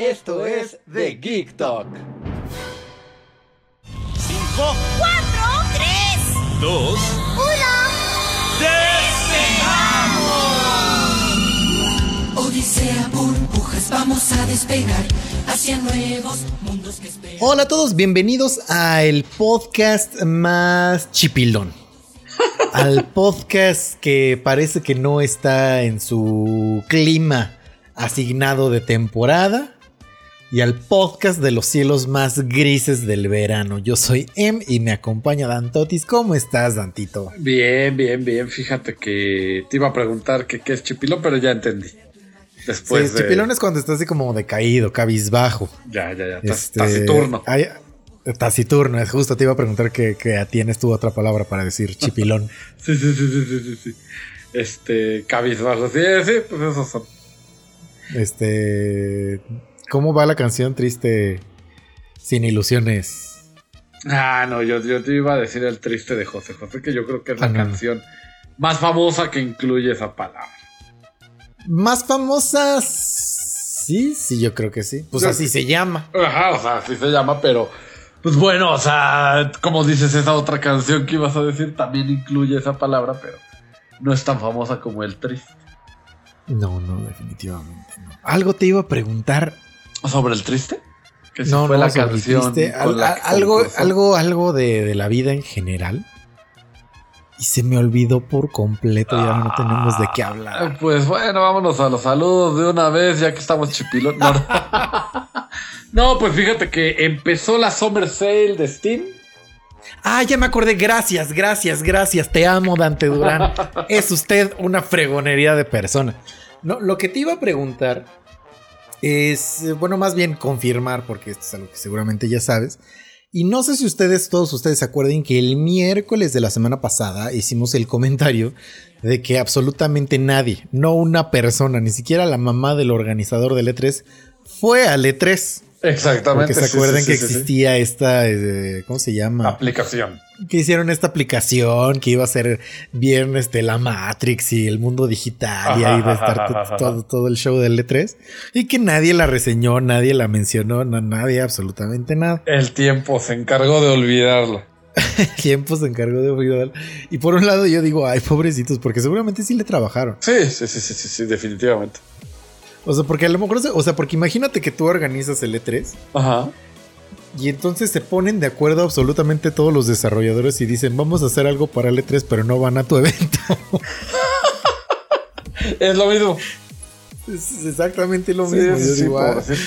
Esto es The Geek Talk. 5, 4, 3, 2, 1. Odisea, burbujas, vamos a despegar hacia nuevos mundos que esperan. Hola a todos, bienvenidos a el podcast más chipilón. Al podcast que parece que no está en su clima asignado de temporada. Y al podcast de los cielos más grises del verano. Yo soy Em y me acompaña Dantotis. ¿Cómo estás, Dantito? Bien, bien, bien. Fíjate que te iba a preguntar que qué es chipilón, pero ya entendí. Después Sí, de... chipilón es cuando estás así como decaído, cabizbajo. Ya, ya, ya. Este, Taciturno. taciturno, es justo. Te iba a preguntar que, que tienes tú otra palabra para decir chipilón. Sí, sí, sí, sí, sí, sí. Este, cabizbajo. Sí, sí, pues esos son. Este. ¿Cómo va la canción triste sin ilusiones? Ah, no, yo, yo te iba a decir el triste de José José, que yo creo que es la Ah, no. canción más famosa que incluye esa palabra. Más famosas. Sí, sí, yo creo que sí. Pues Yo- así se llama. Ajá, o sea, así se llama, pero. Pues bueno, o sea, como dices, esa otra canción que ibas a decir también incluye esa palabra, pero no es tan famosa como el triste. No, no, definitivamente no. Algo te iba a preguntar. ¿Sobre el triste? Que si no, fue no, la canción. Al- la algo, algo, algo de, de la vida en general. Y se me olvidó por completo. Ya no tenemos de qué hablar. Pues bueno, vámonos a los saludos de una vez, ya que estamos chipilón. No, no. No, pues fíjate que empezó la Summer Sale de Steam. Ah, ya me acordé. Gracias, gracias, gracias. Te amo, Dante Durán. es usted una fregonería de persona. No, lo que te iba a preguntar es, eh, bueno, más bien confirmar, porque esto es algo que seguramente ya sabes. Y no sé si ustedes, todos ustedes se acuerden que el miércoles de la semana pasada hicimos el comentario de que absolutamente nadie, no una persona, ni siquiera la mamá del organizador del E3, fue al E3. Exactamente. Porque se acuerdan sí, que sí, sí. existía esta, eh, ¿cómo se llama? aplicación. que hicieron esta aplicación que iba a ser bien este, la Matrix y el mundo digital y ahí iba a estar to- todo, todo el show del E3 y que nadie la reseñó, nadie la mencionó, no, nadie, absolutamente nada. El tiempo se encargó de olvidarla. El tiempo se encargó de olvidar. Y por un lado yo digo, ay, pobrecitos, porque seguramente sí le trabajaron. Sí, sí, sí, sí, sí, sí, definitivamente. O sea, porque a lo mejor, o sea, porque imagínate que tú organizas el E3 Ajá. y entonces se ponen de acuerdo absolutamente todos los desarrolladores y dicen, vamos a hacer algo para el E3, pero no van a tu evento. Es lo mismo. Es exactamente lo mismo. sí, Yo sí, digo, ah, pobrecito.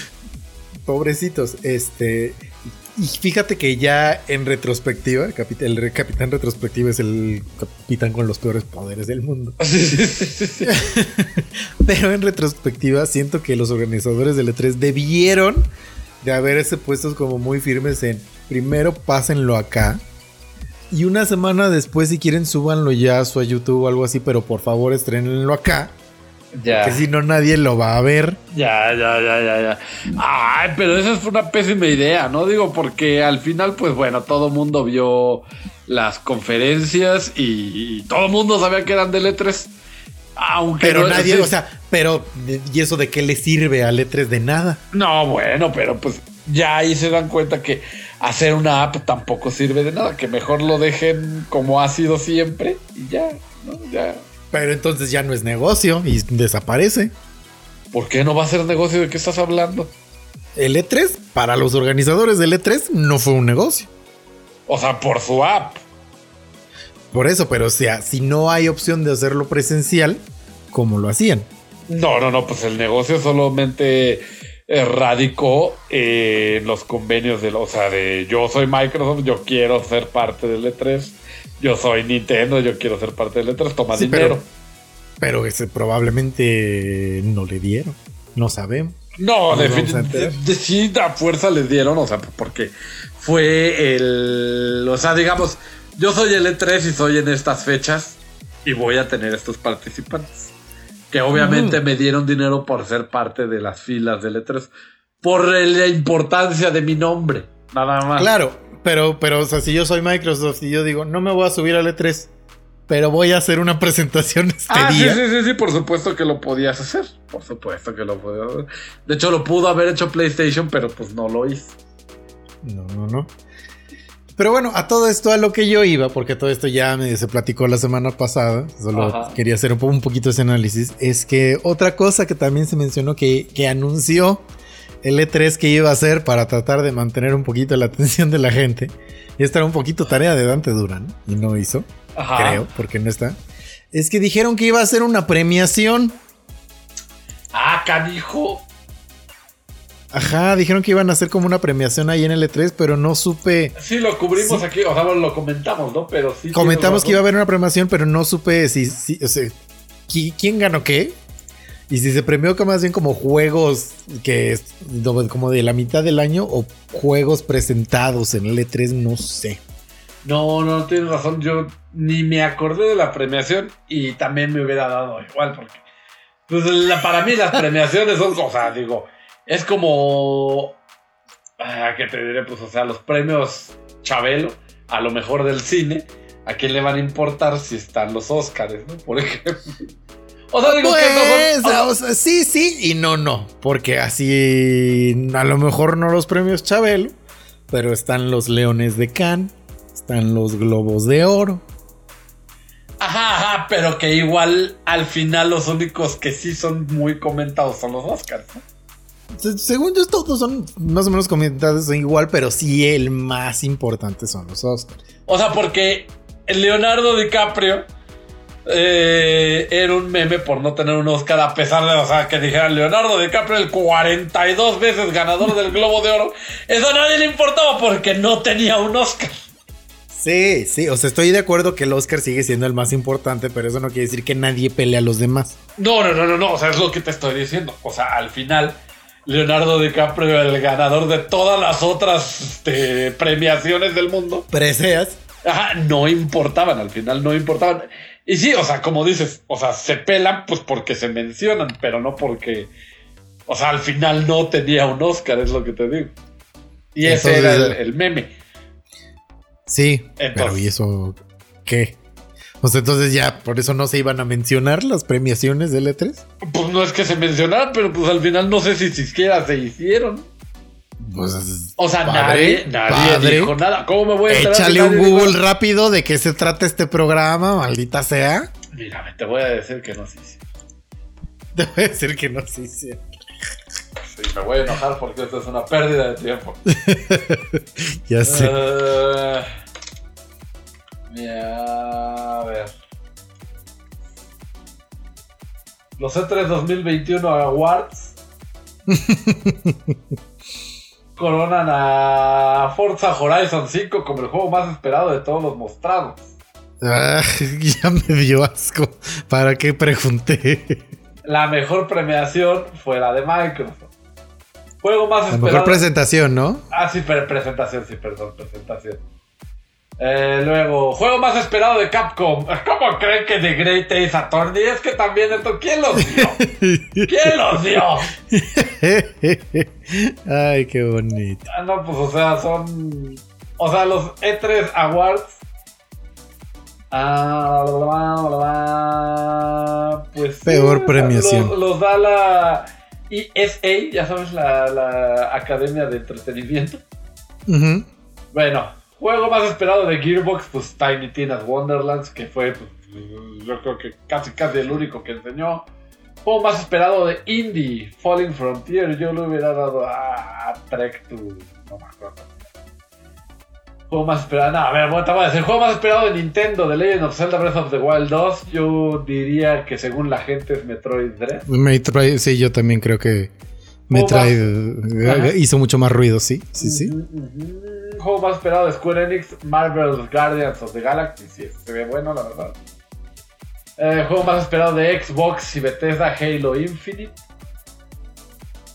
pobrecitos. Este. Y fíjate que ya en retrospectiva, el, capitán retrospectivo es el capitán con los peores poderes del mundo. Pero en retrospectiva siento que los organizadores del E3 debieron de haberse puestos como muy firmes en primero pásenlo acá. Y una semana después, si quieren, súbanlo ya a su a YouTube o algo así, pero por favor estrenenlo acá. Ya. Que si no, nadie lo va a ver. Ya, ya, ya, ya, ya. Ay, pero esa fue una pésima idea, ¿no? Digo, porque al final, pues bueno, todo mundo vio las conferencias y, y todo mundo sabía que eran del E3. Aunque Pero no- nadie, sí. o sea, pero ¿y eso de qué le sirve a E3 de nada? No, bueno, pero pues ya ahí se dan cuenta que hacer una app tampoco sirve de nada, que mejor lo dejen como ha sido siempre y ya, ¿no? Ya. Pero entonces ya no es negocio y desaparece. ¿Por qué no va a ser negocio? ¿De qué estás hablando? El E3, para los organizadores del E3, no fue un negocio. O sea, por su app. Por eso, pero o sea, si no hay opción de hacerlo presencial, ¿cómo lo hacían? No, no, no, pues el negocio solamente eh, radicó eh, en los convenios de, o sea, de yo soy Microsoft, yo quiero ser parte del E3, yo soy Nintendo, yo quiero ser parte del E3, toma Sí, dinero. pero, pero ese probablemente no le dieron. No sabemos. No, definitivamente. Sí, a fuerza les dieron, o sea, porque fue el. O sea, digamos, yo soy el E3 y soy en estas fechas y voy a tener estos participantes. Que obviamente me dieron dinero por ser parte de las filas del E3. Por la importancia de mi nombre, nada más. Claro, pero, pero, o sea, si yo soy Microsoft y yo digo, no me voy a subir al E3, pero voy a hacer una presentación este Ah, sí, día. sí, sí, sí, por supuesto que lo podías hacer. Por supuesto que lo podías hacer. De hecho, lo pudo haber hecho PlayStation, pero pues no lo hizo. No, no, no. Pero bueno, a todo esto a lo que yo iba, porque todo esto ya me se platicó la semana pasada, solo Ajá. quería hacer un poquito ese análisis, es que otra cosa que también se mencionó que, que anunció el E3 que iba a hacer para tratar de mantener un poquito la atención de la gente, y esta era un poquito tarea de Dante Duran, y no hizo, Ajá. creo, porque no está, es que dijeron que iba a hacer una premiación. Ah, canijo. Ajá, dijeron que iban a hacer como una premiación ahí en el E3, pero no supe... Sí, lo cubrimos Sí. aquí, o sea, lo comentamos, ¿no? Pero sí. Comentamos que iba a haber una premiación, pero no supe si, si- o sea, qui- quién ganó qué. Y si se premió que más bien como juegos que es como de la mitad del año o juegos presentados en el E3, no sé. No, no, tienes razón. Yo ni me acordé de la premiación y también me hubiera dado igual, porque. Pues para mí las premiaciones son cosas, digo. Es como. Ah, ¿Qué te diré? Pues, o sea, los premios Chabelo, a lo mejor del cine, ¿a quién le van a importar si están los Oscars, ¿no? Por ejemplo. O sea, digo que Pues, no son. o sea, sí, sí y no, no. Porque así, a lo mejor no los premios Chabelo, pero están los Leones de Cannes, están los Globos de Oro. Ajá, ajá, pero que igual al final los únicos que sí son muy comentados son los Oscars, Según yo, todos son más o menos comentados son igual, pero sí el más importante son los Oscars. O sea, porque Leonardo DiCaprio eh, era un meme por no tener un Oscar, a pesar de, o sea, que dijeran Leonardo DiCaprio, el 42 veces ganador del Globo de Oro. Eso a nadie le importaba porque no tenía un Oscar. Sí, sí, o sea, estoy de acuerdo que el Oscar sigue siendo el más importante, pero eso no quiere decir que nadie pelea a los demás. No, no, no, no, no, o sea, es lo que te estoy diciendo. O sea, al final, Leonardo DiCaprio, el ganador de todas las otras este, premiaciones del mundo, Preseas. Ajá, no importaban, al final no importaban. Y sí, o sea, como dices, o sea, se pelan pues porque se mencionan, pero no porque, o sea, al final no tenía un Oscar, es lo que te digo. Y ese era el, eh, el meme. Sí, Entonces- pero ¿y eso qué? O sea, entonces ya por eso no se iban a mencionar las premiaciones del E E3. Pues no es que se mencionara, pero pues al final no sé si siquiera se hicieron. Pues, O sea, padre, nadie, nadie padre. dijo nada. ¿Cómo me voy a enterar? si Échale un Google rápido de qué se trata este programa, maldita sea. Mira, te voy a decir que no se hizo. Debo decir que no sí, sí. Sí, me voy a enojar porque esto es una pérdida de tiempo. Ya sé. Mira, a ver. Los E E3 2021 Awards coronan a Forza Horizon 5 como el juego más esperado de todos los mostrados. Ah, ya me dio asco. ¿Para qué pregunté? La mejor premiación fue la de Microsoft. Juego más La esperado. mejor presentación, ¿no? Ah, sí, pre- presentación, sí, perdón, presentación. Eh, luego, juego más esperado de Capcom. ¿Cómo creen que The Great Ace Attorney? Es que también esto, ¿quién los dio? ¿Quién los dio? Ay, qué bonito. Ah, no, pues, o sea, son. O sea, los E3 Awards. Ah, bla, bla, bla, bla, pues. sí, Peor premiación. Los, los da la ESA, ya sabes, la, la Academia de Entretenimiento. Ujú. Bueno, juego más esperado de Gearbox, pues Tiny Tina's Wonderlands, que fue, pues, yo creo que casi casi el único que enseñó. Juego más esperado de Indie, Falling Frontier, yo le hubiera dado a Trek to... No me acuerdo. Juego más esperado, no, a ver, bueno, te voy a decir, juego más esperado de Nintendo, The Legend of Zelda Breath of the Wild 2, yo diría que según la gente es Metroid Dread. Metroid, sí, yo también creo que Metroid eh, hizo mucho más ruido, sí, sí, sí. Ujú, ujú. Juego más esperado de Square Enix, Marvel's Guardians of the Galaxy. Sí, se ve bueno, la verdad. Eh, juego más esperado de Xbox y Bethesda, Halo Infinite.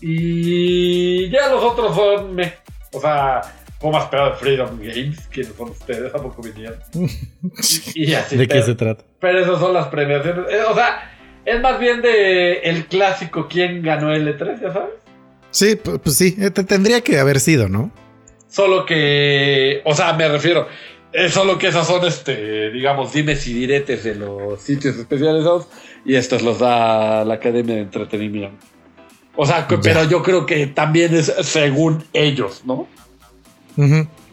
Y ya los otros son me. O sea, ¿cómo has pegado de Freedom Games? ¿Quiénes son ustedes? ¿A poco vinieron? y así. ¿De qué se trata? Pero esas son las premiaciones. Eh, o sea, es más bien de el clásico quién ganó el E3, ya sabes. Sí, pu- pues sí, eh, te- tendría que haber sido, ¿no? Solo que, o sea, me refiero, es solo que esas son, este, digamos, dimes y diretes de los sitios especializados y estos los da la Academia de Entretenimiento. O sea, pero yo creo que también es según ellos, ¿no?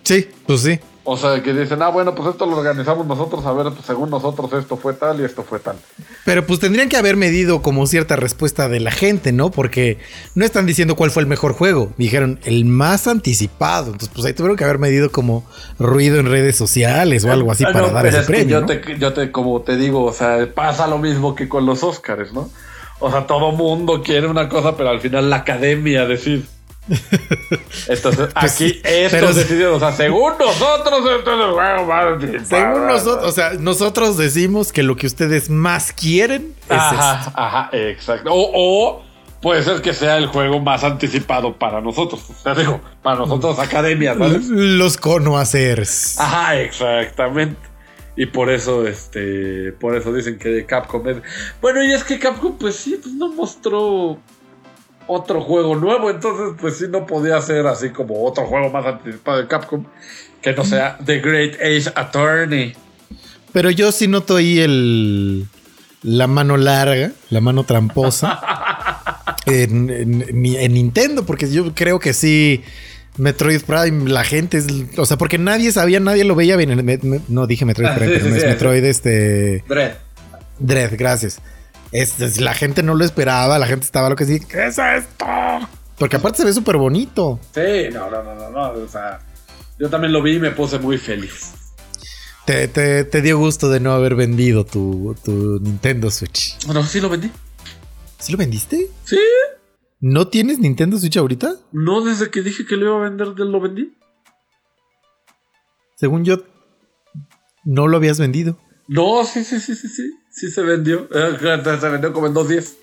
Sí, pues sí. O sea, que dicen, ah, bueno, pues esto lo organizamos nosotros, a ver, pues según nosotros esto fue tal y esto fue tal. Pero pues tendrían que haber medido como cierta respuesta de la gente, ¿no? Porque no están diciendo cuál fue el mejor juego. Dijeron el más anticipado. Entonces, pues ahí tuvieron que haber medido como ruido en redes sociales o algo así Ah, para no, dar pero ese es que premio. yo, ¿no? te, yo te, como te digo, o sea, pasa lo mismo que con los Oscars, ¿no? O sea, todo mundo quiere una cosa, pero al final la academia decide. Entonces, aquí Pues estos decidieron, o sea, según nosotros. Según nosotros, o sea, nosotros decimos que lo que ustedes más quieren es Ajá, esto. ajá, exacto. O, o puede ser que sea el juego más anticipado para nosotros. O sea, digo, para nosotros, academia, ¿sabes? Los conoacers. Ajá, exactamente. Y por eso, este, por eso dicen que Capcom es. Bueno, y es que Capcom, pues sí, pues no mostró otro juego nuevo, entonces, pues sí, no podía ser así como otro juego más anticipado de Capcom que no sea The Great Age Attorney. Pero yo sí noto ahí el la mano larga, la mano tramposa en, en- en Nintendo, porque yo creo que sí. Metroid Prime, la gente es. O sea, porque nadie sabía, nadie lo veía bien. Me- me- no dije Metroid Ah, Prime, sí, pero sí, no es sí, Metroid, este. Dread. Dread, gracias. Es- es- la gente no lo esperaba, la gente estaba lo que sí. ¿Qué es esto? Porque aparte se ve súper bonito. Sí, no, no, no, no, no, o sea, yo también lo vi y me puse muy feliz. Te, te- te dio gusto de no haber vendido tu, tu Nintendo Switch. Bueno, sí lo vendí. ¿Sí lo vendiste? Sí, ¿No tienes Nintendo Switch ahorita? no desde que dije que lo iba a vender, lo vendí. Según yo, no lo habías vendido. No, sí, sí, sí, sí, sí, sí se vendió. Se vendió como en dos días.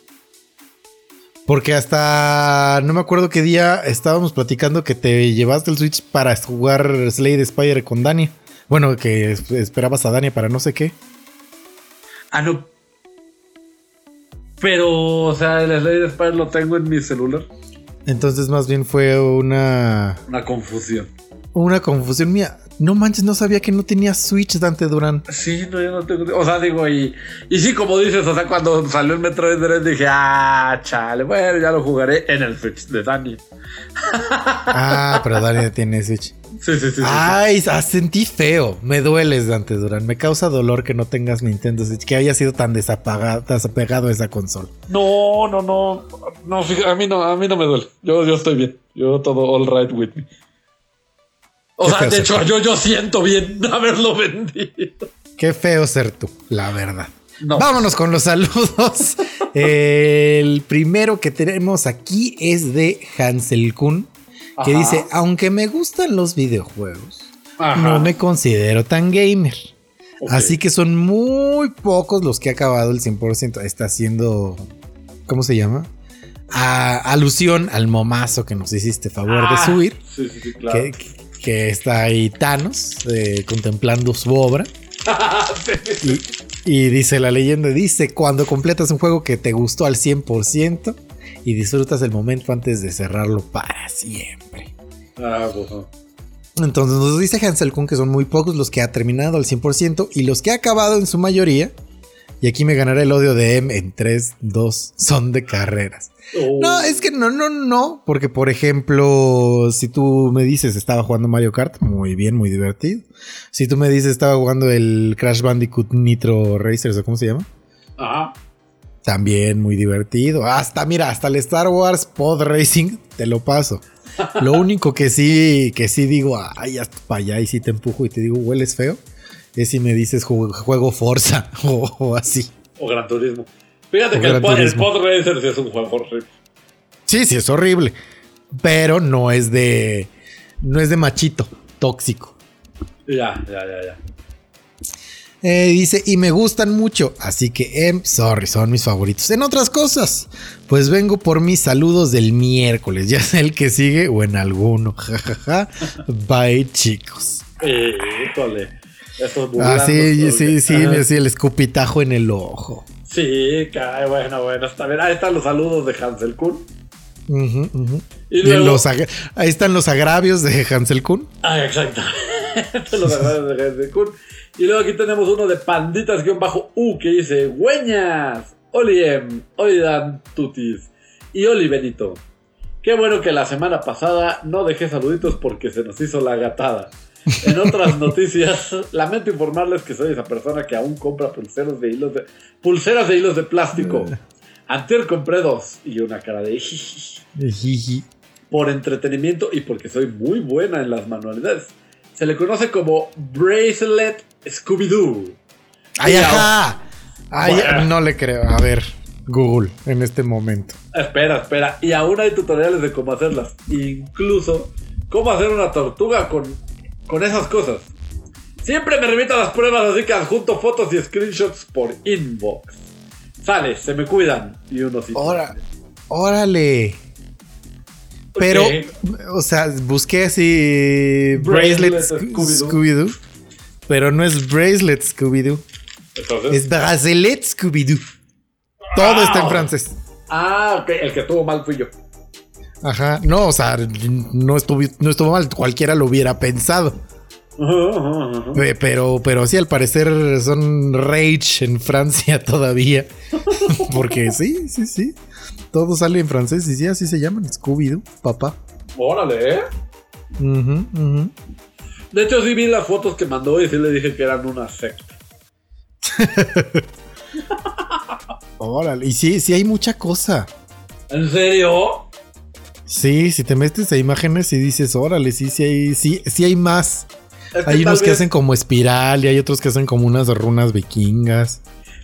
Porque hasta no me acuerdo qué día estábamos platicando que te llevaste el Switch para jugar Slade Spire con Dania. Bueno, que es- esperabas a Dania para no sé qué. Ah, no. Pero, o sea, el Slade Spire lo tengo en mi celular. Entonces, más bien fue una, Una confusión. una confusión mía. No manches, no sabía que no tenía Switch Dante Durán. Sí, no, yo no tengo. O sea, digo, y, y sí, como dices, o sea, cuando salió el Metroid Dread dije, ah, chale, bueno, ya lo jugaré en el Switch de Dani. Ah, pero Dania tiene Switch. Sí, sí, sí. sí, sí. Ay, ah, sentí feo. Me dueles, Dante Durán. Me causa dolor que no tengas Nintendo Switch, que haya sido tan desapagado, desapegado a esa consola. No, no, no. No, a mí no, a mí no me duele. Yo, yo estoy bien. Yo todo all right with me. O sea, de hecho, yo, yo siento bien haberlo vendido. Qué feo ser tú, la verdad. No. Vámonos con los saludos. El primero que tenemos aquí es de Hansel Kun, que Ajá. dice, aunque me gustan los videojuegos, Ajá. no me considero tan gamer. Así que son muy pocos los que ha acabado el 100%. Está haciendo, ¿cómo se llama? A- alusión al momazo que nos hiciste favor Ah, de subir. Sí, sí, sí, claro. Que, que está ahí Thanos eh, contemplando su obra. Y, y dice la leyenda, dice, cuando completas un juego que te gustó al 100% y disfrutas el momento antes de cerrarlo para siempre. Ah, bueno. Entonces nos dice Hansel Kun que son muy pocos los que ha terminado al 100% y los que ha acabado en su mayoría. Y aquí me ganará el odio de M en 3, 2, son de carreras. Oh. No, es que no, no, no. Porque, por ejemplo, si tú me dices estaba jugando Mario Kart, muy bien, muy divertido. Si tú me dices estaba jugando el Crash Bandicoot Nitro Racers, o cómo se llama, Ajá. también muy divertido. Hasta, mira, hasta el Star Wars Pod Racing te lo paso. Lo único que sí, que sí digo, ay, hasta para allá y sí te empujo y te digo, hueles feo, es si me dices ju- juego Forza o, o así. O Gran Turismo. Fíjate O que el, el. Pod es un juego horrible. Sí, sí, es horrible. Pero no es de. No es de machito, tóxico. Ya, ya, ya, ya. Eh, dice, y me gustan mucho, así que, em, sorry, son mis favoritos. En otras cosas, Pues vengo por mis saludos del miércoles, ya sea el que sigue o en alguno. Jajaja. Bye, chicos. Híjole. Ah, sí, sí, sí, sí, el escupitajo en el ojo. Sí, caray, bueno, bueno, está bien. Ahí están los saludos de Hansel Kun. Ujú. Y Y luego- los ahí están los agravios de Hansel Kun. Ah, exactamente. los agravios de Hansel Kun. Y luego aquí tenemos uno de panditas-u que dice: Güeñas, Oli M, Oli Dan Tutis y Oli Benito. Qué bueno que la semana pasada no dejé saluditos porque se nos hizo la gatada. En otras noticias, lamento informarles que soy esa persona que aún compra pulseras de hilos de, pulseras de hilos de plástico. Antier compré dos y una cara de Jiji. por entretenimiento y porque soy muy buena en las manualidades. Se le conoce como Bracelet Scooby-Doo. ¡Ay, ajá! Ay, Bueno. no le creo. A ver, Google, en este momento. Espera, espera. Y aún hay tutoriales de cómo hacerlas. Incluso cómo hacer una tortuga con, con esas cosas. Siempre me remito a las pruebas, así que adjunto fotos y screenshots por inbox. Sale, se me cuidan. Y uno sí. Ora- órale. Pero, o sea, busqué así Bracelet Bracelet Sco- Scooby-Doo. Scooby-Doo. pero no es Bracelet Scooby-Doo. Es Bracelet Scooby-Doo. Todo está en francés. Ah, ok. El que estuvo mal fui yo. Ajá. No, o sea, no estuvo, no estuvo mal. Cualquiera lo hubiera pensado. Pe- Pero, pero sí, al parecer son Rage en Francia todavía. Porque sí, sí, sí. Todo sale en francés y sí, así se llaman. Scooby-Doo, papá. Órale, ¿eh? Ujú, ujú. De hecho, sí vi las fotos que mandó y sí le dije que eran una secta. Órale. Y sí, sí hay mucha cosa. ¿En serio? Sí, si te metes a imágenes y dices, órale, sí, sí hay, sí, sí hay más. Es Hay unos que hacen como espiral y hay otros que hacen como unas runas vikingas.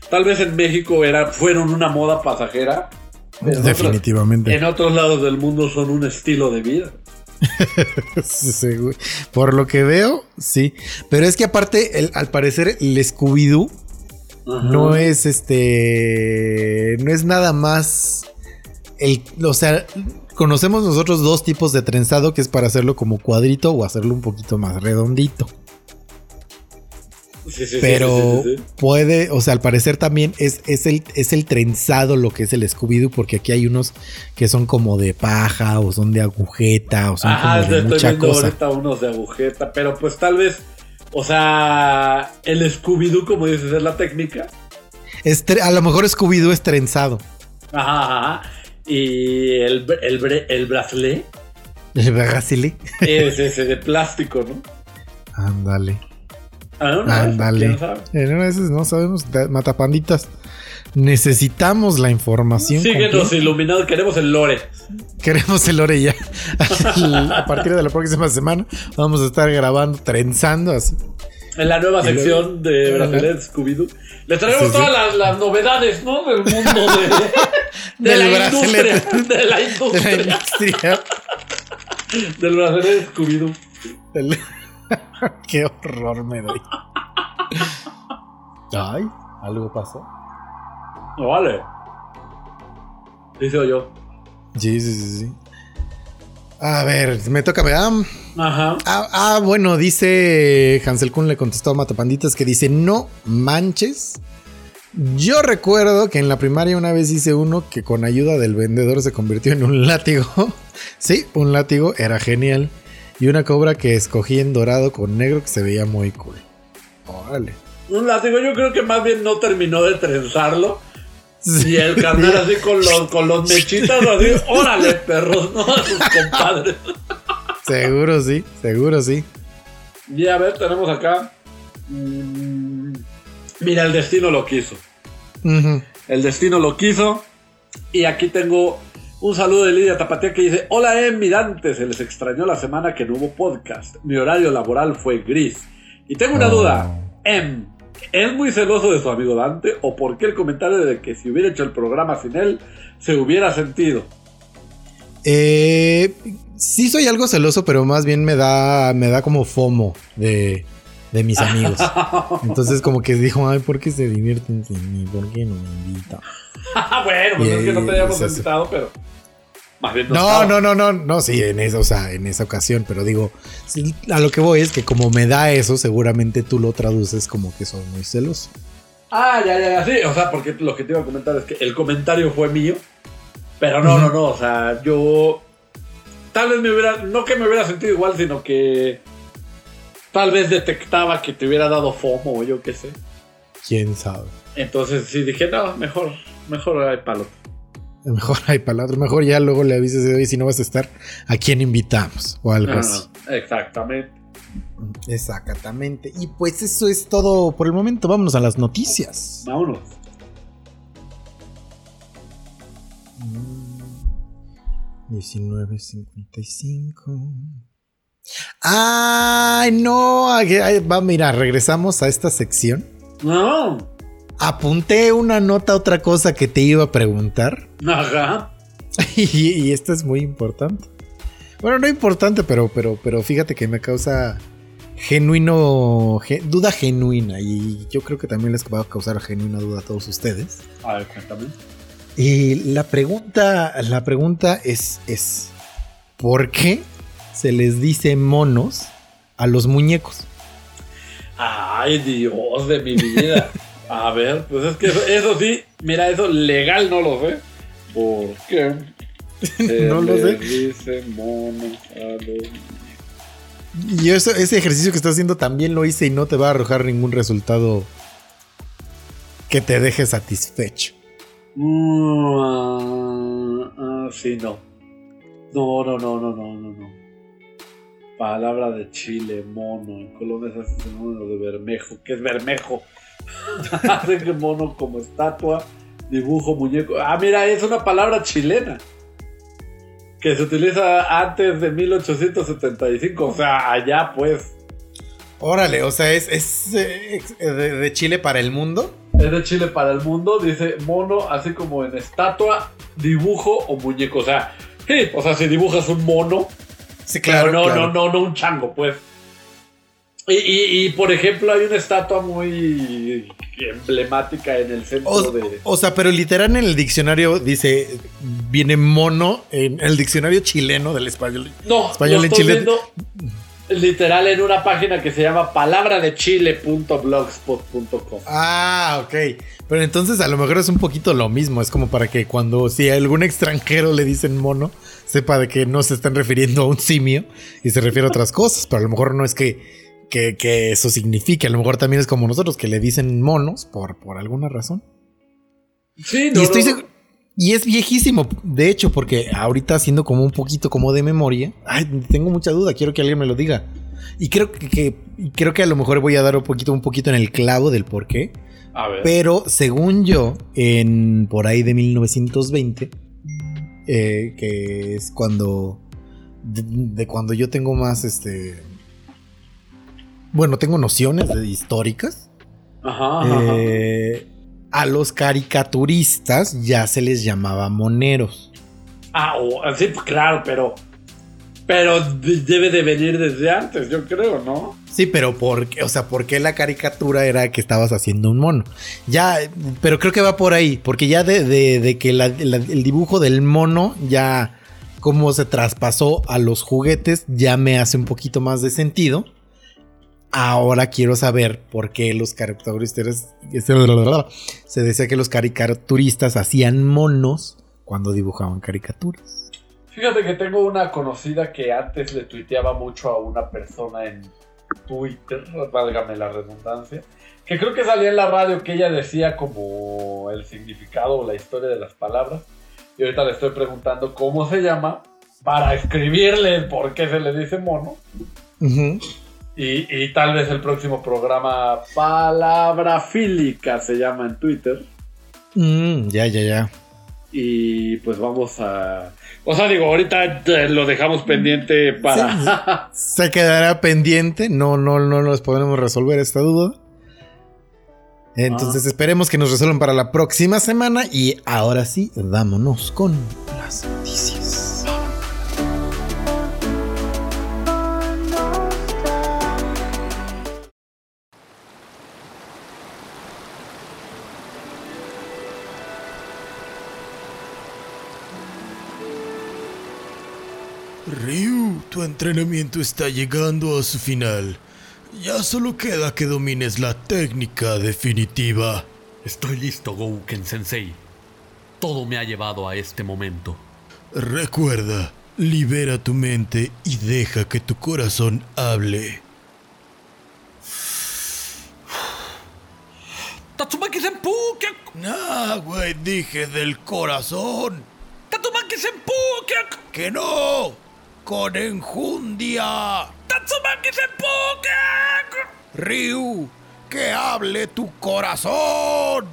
Tal vez en México era, fueron una moda pasajera. otros- Definitivamente. En otros lados del mundo son un estilo de vida. Sí. Por lo que veo, sí. Pero es que aparte, el- al parecer, el Scooby-Doo no es este. No es nada más. El, o sea, conocemos nosotros dos tipos de trenzado que es para hacerlo como cuadrito o hacerlo un poquito más redondito. Sí, sí, Pero sí, puede, o sea, al parecer también es, es, el, es el trenzado lo que es el Scooby-Doo, porque aquí hay unos que son como de paja o son de agujeta o son Ajá, como de estoy mucha viendo cosa. ahorita unos de agujeta, pero pues tal vez, o sea, el Scooby-Doo, como dices, es la técnica. Es a lo mejor Scooby-Doo es trenzado. Ajá, ajá. Y el, el, el bracelet El es ese de plástico, ¿no? Ándale. Ah, no, Ándale. ¿quién sabe? En una de esas no sabemos, matapanditas. Necesitamos la información. Síguenos iluminados, queremos el lore. Queremos el ore ya. a partir de la próxima semana vamos a estar grabando, trenzando así. En la nueva luego- sección de. Bracelet Scooby-Doo. Les traemos Sí, sí. todas las, las novedades, ¿no? Del mundo de, de Del la industria. De la De la industria. industria. del Bracelet Scooby-Doo. Del- Qué horror me doy. Ay, algo pasó. No vale. Dice yo. Sí, sí, sí, sí. A ver, me toca ver. Ah, Ajá. ah, ah, bueno, dice Hansel Kun le contestó a Matapanditas que dice, no manches. Yo recuerdo que en la primaria una vez hice uno que con ayuda del vendedor se convirtió en un látigo. sí, un látigo, era genial. Y una cobra que escogí en dorado con negro que se veía muy cool. Órale. Un látigo, yo creo que más bien no terminó de trenzarlo. Y el carnal así con los, con los mechitas, así, órale, perros, ¿no? A sus compadres. Seguro sí, seguro sí. Y a ver, tenemos acá. mm, Mira, el destino lo quiso. El destino lo quiso. Y aquí tengo un saludo de Lidia Tapatía que dice: Hola, Em, Dante, se les extrañó la semana que no hubo podcast. Mi horario laboral fue gris. Y tengo una Oh. duda. Em, ¿es muy celoso de su amigo Dante? ¿O por qué el comentario de que si hubiera hecho el programa sin él, se hubiera sentido? Eh, sí soy algo celoso, pero más bien me da, me da como FOMO de, de mis amigos. Entonces como que dijo, ay, ¿por qué se divierten sin mí? ¿Por qué no me invitan? bueno, pues Y- es que no te habíamos eso. invitado, pero. Más bien No, no, no, no, no, sí, en esa, o sea, en esa ocasión, pero digo, a lo que voy es que como me da eso, seguramente tú lo traduces como que soy muy celoso. Ah, ya, ya, ya, sí. O sea, porque lo que te iba a comentar es que el comentario fue mío. Pero no, no, no. O sea, yo. Tal vez me hubiera. No que me hubiera sentido igual, sino que. Tal vez detectaba que te hubiera dado FOMO o yo qué sé. ¿Quién sabe? Entonces sí dije, no, mejor, mejor hay palo. Mejor hay palabras, mejor ya luego le avises de hoy si no vas a estar, ¿a quién invitamos? O algo No, así. exactamente. Exactamente. Y pues eso es todo por el momento. Vámonos a las noticias. Vámonos. Mm, 19.55. ¡Ay, no! Va, mira, regresamos a esta sección. No. Apunté una nota, otra cosa que te iba a preguntar. Ajá. Y, y esta es muy importante. Bueno, no importante, pero, pero, pero fíjate que me causa genuino, ge- duda genuina. Y yo creo que también les va a causar genuina duda a todos ustedes. A ver, cuéntame. Y la pregunta, la pregunta es, es, ¿por qué se les dice monos a los muñecos? Ay, Dios de mi vida. A ver, pues es que eso, eso sí, mira, eso legal no lo sé. ¿Por qué? No lo sé. Dice monos a los- Y eso, ese ejercicio que estás haciendo también lo hice y no te va a arrojar ningún resultado que te deje satisfecho. Ah, ah, sí, no. No, no, no, no, no, no, no. Palabra de Chile, mono. En Colombia se hace sinónimo de bermejo. ¿Qué es bermejo? Hacen que mono como estatua, dibujo, muñeco. Ah, mira, es una palabra chilena. Que se utiliza antes de 1875. O sea, allá pues. Órale, o sea, es, es, eh, de, de Chile para el mundo. Es de Chile para el mundo. Dice mono, así como en estatua, dibujo o muñeco. O sea, sí, o sea, si dibujas un mono, Sí, Claro, no, no, no, no un chango, pues. Y, y- y, por ejemplo, hay una estatua muy emblemática en el centro O, de. o sea, pero literal en el diccionario dice, viene mono, en el diccionario chileno del español. No, español en Chile. literal en una página que se llama palabraDechile.blogspot.com. Ah, ok. Pero entonces a lo mejor es un poquito lo mismo. Es como para que cuando si a algún extranjero le dicen mono, sepa de que no se están refiriendo a un simio y se refiere a otras cosas. Pero a lo mejor no es que, que, que eso signifique. A lo mejor también es como nosotros que le dicen monos por, por alguna razón. Sí, y no, estoy no, seguro- Y es viejísimo, de hecho, porque ahorita haciendo como un poquito como de memoria, ay, tengo mucha duda, quiero que alguien me lo diga. Y creo que, que- y creo que a lo mejor voy a dar un poquito, un poquito en el clavo del por qué. A ver. Pero según yo, en por ahí de 1920, eh, que es cuando de, de cuando yo tengo más este bueno, tengo nociones de históricas. Ajá, ajá, eh, a los caricaturistas ya se les llamaba moneros. Ah, oh, sí, pues, claro, pero. Pero de- debe de venir desde antes, yo creo, ¿no? Sí, pero ¿por qué? O sea, ¿por qué la caricatura era que estabas haciendo un mono? Ya, pero creo que va por ahí, porque ya de, de- de que la- la- el dibujo del mono ya como se traspasó a los juguetes ya me hace un poquito más de sentido. Ahora quiero saber por qué los caricaturistas se decía que los caricaturistas hacían monos cuando dibujaban caricaturas. Fíjate que tengo una conocida que antes le tuiteaba mucho a una persona en Twitter, válgame la redundancia, que creo que salía en la radio que ella decía como el significado o la historia de las palabras. Y ahorita le estoy preguntando cómo se llama para escribirle por qué se le dice mono. Ujú. Y, y tal vez el próximo programa Palabra Fílica se llama en Twitter. Mm, ya, ya, ya. Y pues vamos a... O sea, digo, ahorita eh, lo dejamos pendiente para... Se quedará pendiente. No, no, no nos podremos resolver esta duda. Entonces esperemos que nos resuelvan para la próxima semana. Y ahora sí, vámonos con las noticias. Ryu, tu entrenamiento está llegando a su final. Ya solo queda que domines la técnica definitiva. Estoy listo, Gouken Sensei. Todo me ha llevado a este momento. Recuerda, libera tu mente y deja que tu corazón hable. ¡Tatsumaki Senpu! ¿Qué? Nah, güey, dije del corazón. ¡Tatsumaki Senpu! ¿Qué? ¡Que no! ¡Con enjundia! ¡Tatsumaki Senpu! ¿Qué? Ryu, que hable tu corazón.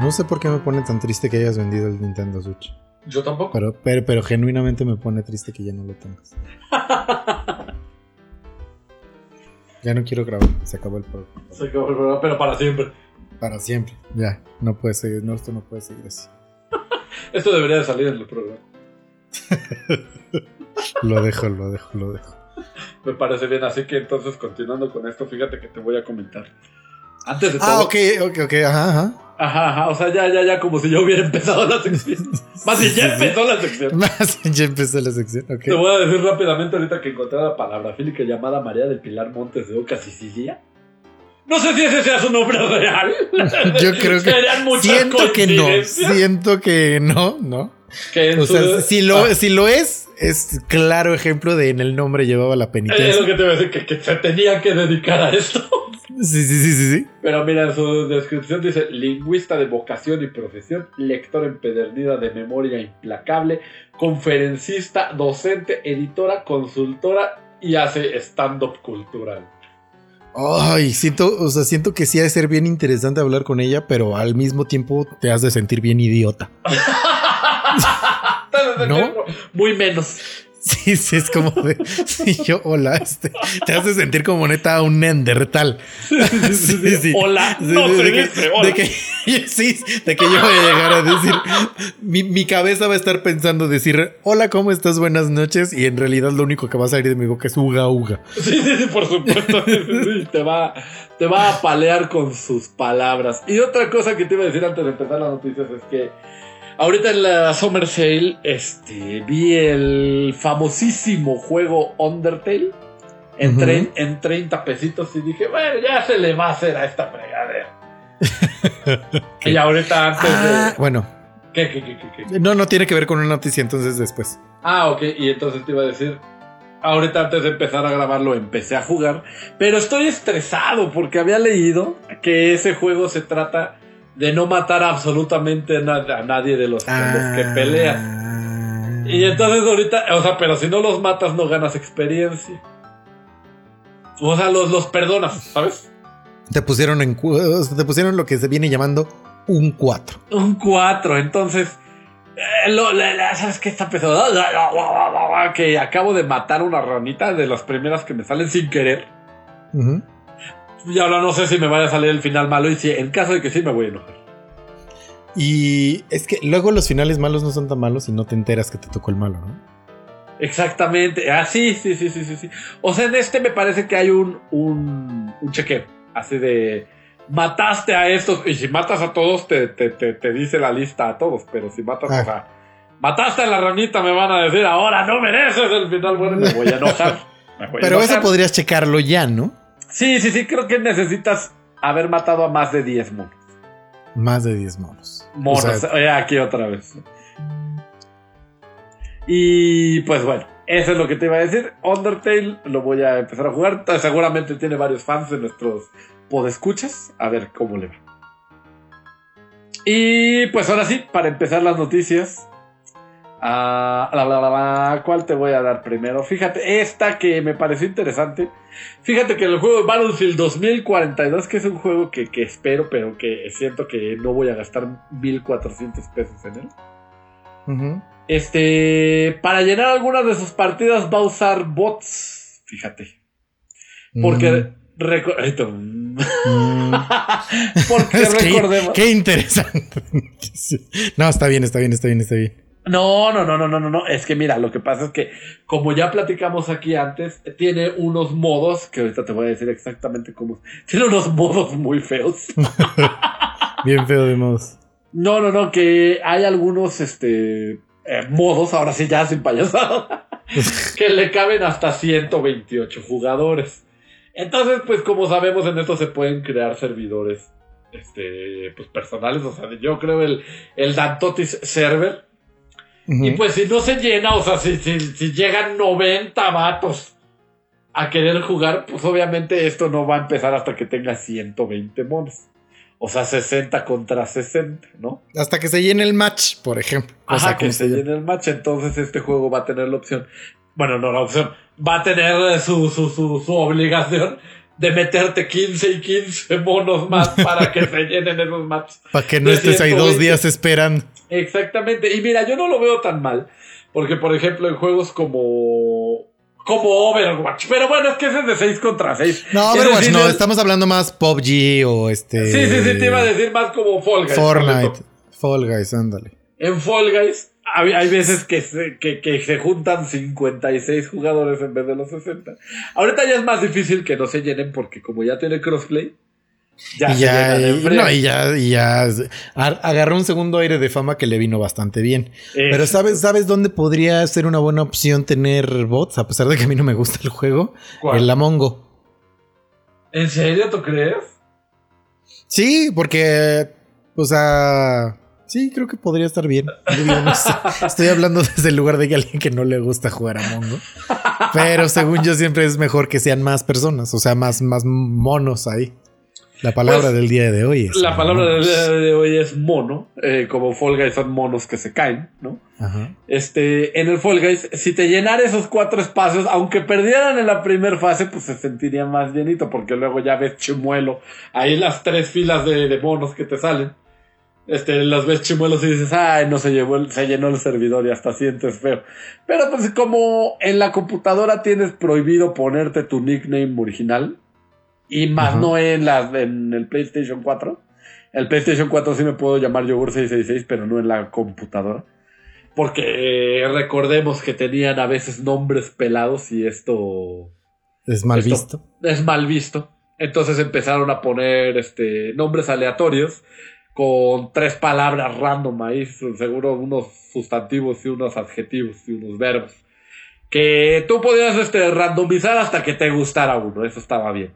No sé por qué me pone tan triste que hayas vendido el Nintendo Switch. Yo tampoco. Pero, pero, pero genuinamente me pone triste que ya no lo tengas. ya no quiero grabar. Se acabó el programa. Se acabó el programa, pero para siempre. Para siempre. Ya. No puede seguir. No, esto no puede seguir así. Esto debería de salir en el programa. Lo dejo, lo dejo, lo dejo. Me parece bien, así que entonces continuando con esto, fíjate que te voy a comentar. Antes de Ah, todo. ok, ok, ok. Ajá, ajá. Ajá, ajá, o sea, ya, ya, ya, como si yo hubiera empezado la sección. Más bien, ya Sí, sí. empezó la sección. Más, ya empezó la sección. Ok. Te voy a decir rápidamente ahorita que encontré la palabra fílica llamada María del Pilar Montes de Oca, Sicilia. No sé si ese sea su nombre real. Yo creo que. Serían muchas Siento que no. Siento que no, ¿no? O sea, si lo, Ah, si lo es, es claro ejemplo de en el nombre llevaba la es penitencia. lo que te voy a decir, que, que se tenía que dedicar a esto. Sí, sí, sí, sí, sí. Pero mira, en su descripción dice lingüista de vocación y profesión, lector empedernida de memoria implacable, conferencista, docente, editora, consultora y hace stand-up cultural. Ay, siento, o sea, siento que sí ha de ser bien interesante hablar con ella, pero al mismo tiempo te has de sentir bien idiota. ¿No? Muy menos. Sí, sí, es como de. Sí, yo, hola, este, te hace sentir como neta un Neandertal. Sí, sí. Hola, no de, que, hola. de que- sí, de que yo voy a llegar a decir. Mi, mi cabeza va a estar pensando decir hola, ¿cómo estás? Buenas noches. Y en realidad lo único que va a salir de mi boca es uga uga. Sí, sí, sí, por supuesto. Te, va, te va a palear con sus palabras. Y otra cosa que te iba a decir antes de empezar las noticias es que ahorita en la Summer Sale este, vi el famosísimo juego Undertale en, en 30 pesitos y dije, bueno, ya se le va a hacer a esta fregadera. y ahorita antes Ah, de... bueno, ¿Qué, qué, qué, qué, qué? no, no tiene que ver con una noticia, entonces después. Ah, ok, y entonces te iba a decir, ahorita antes de empezar a grabarlo empecé a jugar, pero estoy estresado porque había leído que ese juego se trata de no matar absolutamente a, na- a nadie de los, que peleas. Ah. Y entonces ahorita, o sea, pero si no los matas no ganas experiencia. O sea, los, los perdonas, ¿sabes? Te pusieron en te pusieron lo que se viene llamando un 4. Un 4, entonces... eh, lo- la- la- ¿Sabes qué está pesado? Que acabo de matar una ranita de las primeras que me salen sin querer. Y ahora no sé si me vaya a salir el final malo y si en caso de que sí me voy a enojar. Y es que luego los finales malos no son tan malos y no te enteras que te tocó el malo, ¿no? Exactamente. Ah, sí, sí, sí, sí, sí, sí. O sea, en este me parece que hay un, un, un chequeo. Así de... Mataste a estos. Y si matas a todos, te, te, te, te dice la lista a todos. Pero si matas, Ah. o sea... Mataste a la ranita, me van a decir, ahora no mereces el final bueno. Me voy a enojar. A Pero eso podrías checarlo ya, ¿no? Sí, sí, sí, creo que necesitas haber matado a más de 10 monos. Más de 10 monos. Monos, O sea, Oye, aquí otra vez. Y pues bueno, eso es lo que te iba a decir. Undertale lo voy a empezar a jugar. Seguramente tiene varios fans de nuestros podescuchas. A ver cómo le va. Y pues ahora sí, para empezar las noticias. Ah, la, la, la, ¿Cuál te voy a dar primero? Fíjate, esta que me pareció interesante. Fíjate que el juego de Battlefield 2042, que es un juego que, que espero, pero que siento que no voy a gastar 1400 pesos en él. Este, para llenar algunas de sus partidas va a usar bots. Fíjate. Porque. Mm. Porque que- recordemos. Qué interesante. no, está bien, está bien, está bien, está bien. No, no, no, no, no, no, no. Es que mira, lo que pasa es que, como ya platicamos aquí antes, tiene unos modos, que ahorita te voy a decir exactamente cómo. Tiene unos modos muy feos. Bien feo de modos. No, no, no, que hay algunos, este, eh, modos, ahora sí ya sin payasado, que le caben hasta 128 jugadores. Entonces, pues como sabemos, en esto se pueden crear servidores, este, pues personales. O sea, yo creo el, el Dantotis Server. Y pues si no se llena, o sea, si, si, si llegan 90 vatos a querer jugar, pues obviamente esto no va a empezar hasta que tenga 120 monos. O sea, 60 contra 60, ¿no? Hasta que se llene el match, por ejemplo. O sea, que se llene el match. Entonces este juego va a tener la opción. Bueno, no la opción. Va a tener su, su, su, su obligación de meterte 15 y 15 monos más para que se llenen esos matches. Para que no estés ahí dos 120. días esperando. Exactamente. Y mira, yo no lo veo tan mal. Porque, por ejemplo, en juegos como. Como Overwatch. Pero bueno, es que ese es de 6 contra 6. No, Overwatch decir, no, es- estamos hablando más PUBG o este. Sí, sí, sí, te iba a decir más como Fall Guys. Fortnite. Fall Guys, ándale. En Fall Guys hay, hay veces que se, que, que se juntan 56 jugadores en vez de los 60. Ahorita ya es más difícil que no se llenen porque como ya tiene crossplay, ya y ya, y, no, y ya, y ya ar- agarró un segundo aire de fama que le vino bastante bien. Eh, Pero ¿sabes, ¿sabes dónde podría ser una buena opción tener bots? A pesar de que a mí no me gusta el juego. ¿Cuál? El Amongo. ¿En serio tú crees? Sí, porque, o sea, sí, creo que podría estar bien. Estoy hablando desde el lugar de alguien que no le gusta jugar a Mongo. Pero según yo siempre es mejor que sean más personas, o sea, más, más monos ahí. La palabra Pues, del día de hoy es. La palabra monos. de, de hoy es mono, eh, como Fall Guys son monos que se caen, ¿no? Ajá. Este, en el Fall Guys, si te llenara esos cuatro espacios, aunque perdieran en la primera fase, pues se sentiría más llenito, porque luego ya ves chimuelo, ahí las tres filas de, de monos que te salen. Este, las ves chimuelos y dices, ay, no se llevó el- se llenó el servidor y hasta sientes feo. Pero pues como en la computadora tienes prohibido ponerte tu nickname original, y más Ajá. no en la, en el PlayStation 4. El PlayStation 4 sí me puedo llamar Yogur 666, pero no en la computadora. Porque eh, recordemos que tenían a veces nombres pelados y esto Es mal Esto- visto. es mal visto. Entonces empezaron a poner este, nombres aleatorios con tres palabras random ahí, seguro unos sustantivos y unos adjetivos y unos verbos. Que tú podías este, randomizar hasta que te gustara uno, eso estaba bien.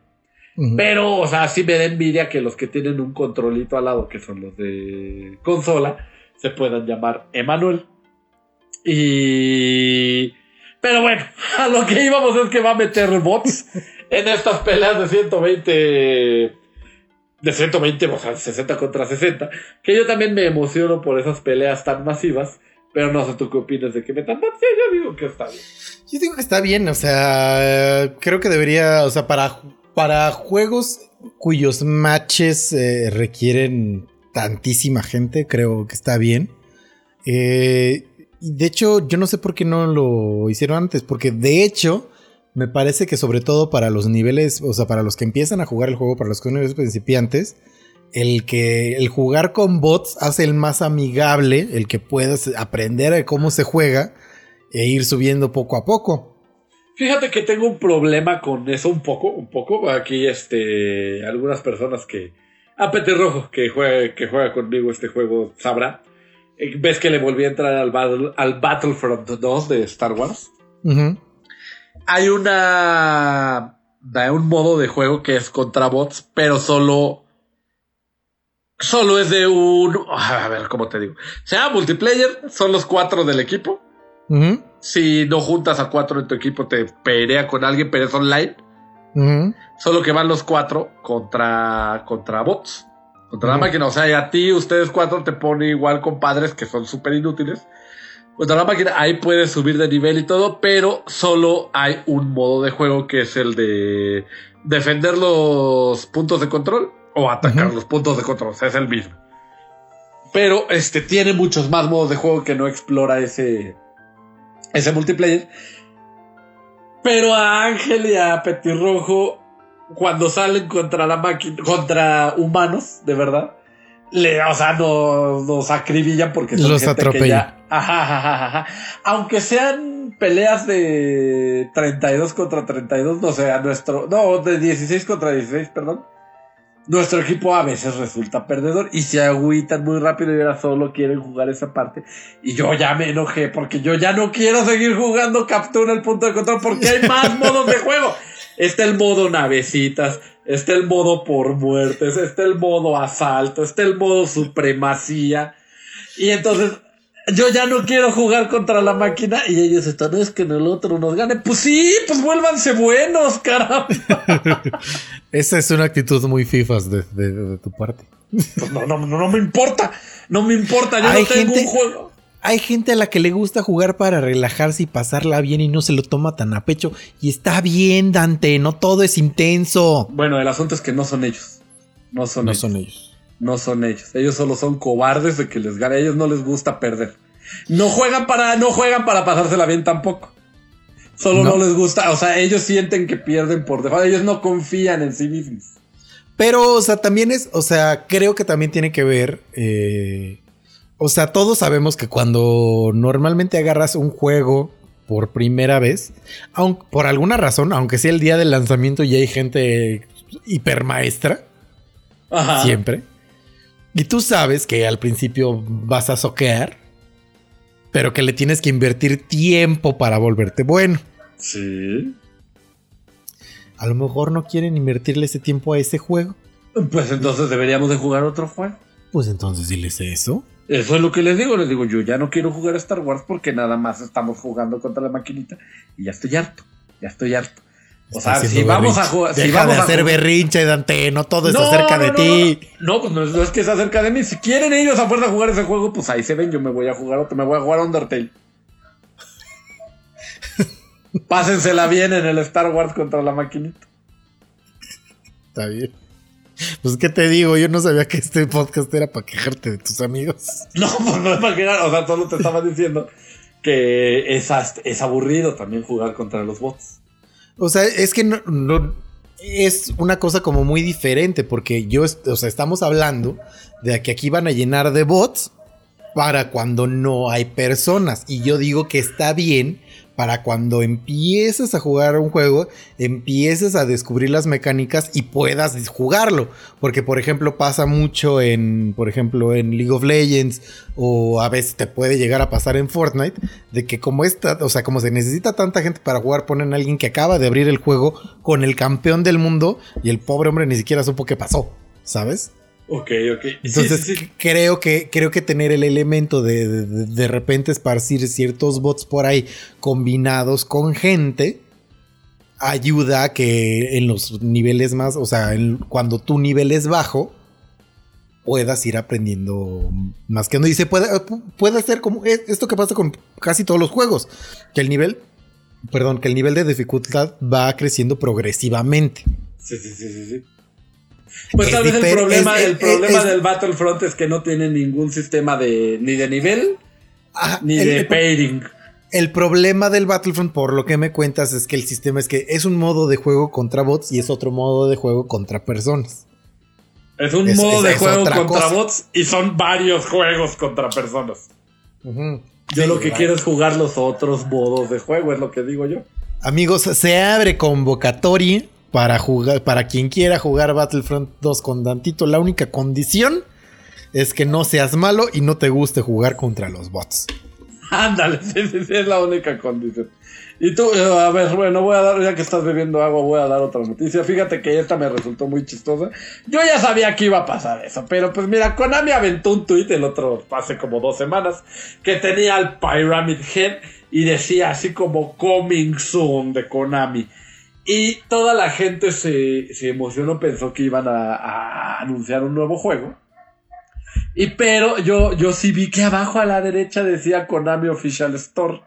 Pero, o sea, sí me da envidia que los que tienen un controlito al lado, que son los de consola, se puedan llamar Emanuel. Y... Pero bueno, a lo que íbamos es que va a meter bots en estas peleas de 120... De 120, o sea, 60 contra 60. Que yo también me emociono por esas peleas tan masivas. Pero no sé tú qué opinas de que metan bots. Yo digo que está bien. Yo digo que está bien, o sea, creo que debería, o sea, para, para juegos cuyos matches eh, requieren tantísima gente, creo que está bien. Eh, y de hecho, yo no sé por qué no lo hicieron antes, porque de hecho, me parece que sobre todo para los niveles, o sea, para los que empiezan a jugar el juego, para los que son niveles principiantes, el que el jugar con bots hace el más amigable, el que puedas aprender cómo se juega e ir subiendo poco a poco. Fíjate que tengo un problema con eso un poco, un poco. Aquí, este, algunas personas que, a Petirrojo, que juega, que juega conmigo este juego, sabrá. Eh, Ves que le volví a entrar al, Battle- al Battlefront 2 de Star Wars. Hay una, hay un modo de juego que es contra bots, pero solo, solo es de un, a ver, ¿cómo te digo? Se llama multiplayer, son los cuatro del equipo. Si no juntas a cuatro en tu equipo, te pelea con alguien, pero es online. Solo que van los cuatro contra, contra bots. Contra la máquina. O sea, y a ti, ustedes cuatro, te pone igual compadres que son súper inútiles. Contra la máquina, ahí puedes subir de nivel y todo, pero solo hay un modo de juego que es el de defender los puntos de control o atacar los puntos de control. O sea, es el mismo. Pero este tiene muchos más modos de juego que no explora ese, ese multiplayer. Pero a Ángel y a Petirrojo, cuando salen contra la máquina, contra humanos, de verdad, le, o sea, nos, nos acribillan porque son Los gente que atropella. ya- ajá, ajá, ajá, ajá. Aunque sean peleas de 32 contra 32, no sé, a nuestro, no, de 16 contra 16, perdón. Nuestro equipo a veces resulta perdedor y se agüitan muy rápido y ahora solo quieren jugar esa parte. Y yo ya me enojé porque yo ya no quiero seguir jugando captura el punto de control porque hay más modos de juego. Está el modo navecitas, está el modo por muertes, está el modo asalto, está el modo supremacía. Y entonces yo ya no quiero jugar contra la máquina y ellos están, "No, es que en el otro nos gane. Pues sí, pues vuélvanse buenos, caramba. Esa es una actitud muy fifas de, de- de tu parte. Pues no, no, no, no me importa, no me importa, yo Hay no tengo gente- un juego. Hay gente a la que le gusta jugar para relajarse y pasarla bien y no se lo toma tan a pecho. Y está bien, Dante, no todo es intenso. Bueno, el asunto es que no son ellos. No son No ellos. son ellos. No son ellos. Ellos solo son cobardes de que les gane. A ellos no les gusta perder. No juegan para, no juegan para pasársela bien tampoco. Solo no, No. les gusta. O sea, ellos sienten que pierden por default. Ellos no confían en sí mismos. Pero, o sea, también es, o sea, creo que también tiene que ver, eh, o sea, todos sabemos que cuando normalmente agarras un juego por primera vez, aunque, por alguna razón, aunque sea el día del lanzamiento y hay gente hipermaestra, Ajá. siempre, y tú sabes que al principio vas a soquear, pero que le tienes que invertir tiempo para volverte bueno. Sí. A lo mejor no quieren invertirle ese tiempo a ese juego. Pues entonces deberíamos de jugar otro juego. Pues entonces diles eso. Eso es lo que les digo. Les digo, yo ya no quiero jugar a Star Wars porque nada más estamos jugando contra la maquinita y ya estoy harto. Ya estoy harto. O Está sea, si vamos a jugar. Si Deja vamos de a hacer jugar- berrinche, Dante. No todo está No, cerca no, de no, ti. No, no, pues no es, no es que sea cerca de mí. Si quieren ellos a fuerza jugar ese juego, pues ahí se ven. Yo me voy a jugar otro. Me voy a jugar Undertale. Pásensela bien en el Star Wars contra la maquinita. Está bien. Pues, ¿qué te digo? Yo no sabía que este podcast era para quejarte de tus amigos. No, pues no es para que O sea, solo te estaba diciendo que es aburrido también jugar contra los bots. O sea, es que no, es una cosa como muy diferente porque yo, o sea, estamos hablando de que aquí van a llenar de bots para cuando no hay personas. Y yo digo que está bien para cuando empieces a jugar un juego, empieces a descubrir las mecánicas y puedas jugarlo. Porque, por ejemplo, pasa mucho en, por ejemplo, en League of Legends o a veces te puede llegar a pasar en Fortnite, de que como esta, o sea, como se necesita tanta gente para jugar, ponen a alguien que acaba de abrir el juego con el campeón del mundo y el pobre hombre ni siquiera supo qué pasó, ¿sabes? Ok, ok. Entonces sí, sí. c- creo que creo que tener el elemento de, de, repente esparcir ciertos bots por ahí combinados con gente ayuda a que en los niveles más, o sea, en- cuando tu nivel es bajo puedas ir aprendiendo más que no y se puede puede ser como es- esto que pasa con casi todos los juegos, que el nivel perdón, que el nivel de dificultad va creciendo progresivamente. Sí, sí, sí, sí, sí. Pues Es tal vez el problema, es- el es- problema es- del Battlefront es que no tiene ningún sistema de ni de nivel Ajá, ni el- de pairing. El problema del Battlefront, por lo que me cuentas, es que el sistema es que es un modo de juego contra bots y es otro modo de juego contra personas. Es un modo de juego contra cosa. bots y son varios juegos contra personas. Yo Sí, lo que quiero es jugar los otros modos de juego, es lo que digo yo. Amigos, se abre convocatoria para jugar, para quien quiera jugar Battlefront 2 con Dantito. La única condición es que no seas malo y no te guste jugar contra los bots. Ándale, sí, sí, sí, es la única condición. Y tú, eh, a ver, bueno, voy a dar, ya que estás bebiendo agua, voy a dar otra noticia. Fíjate que esta me resultó muy chistosa. Yo ya sabía que iba a pasar eso, pero pues mira, Konami aventó un tweet el otro hace como dos semanas que tenía al Pyramid Head y decía así como Coming Soon de Konami. Y toda la gente se, se emocionó, pensó que iban a, a anunciar un nuevo juego. Y pero yo, yo sí vi que abajo a la derecha decía Konami Official Store.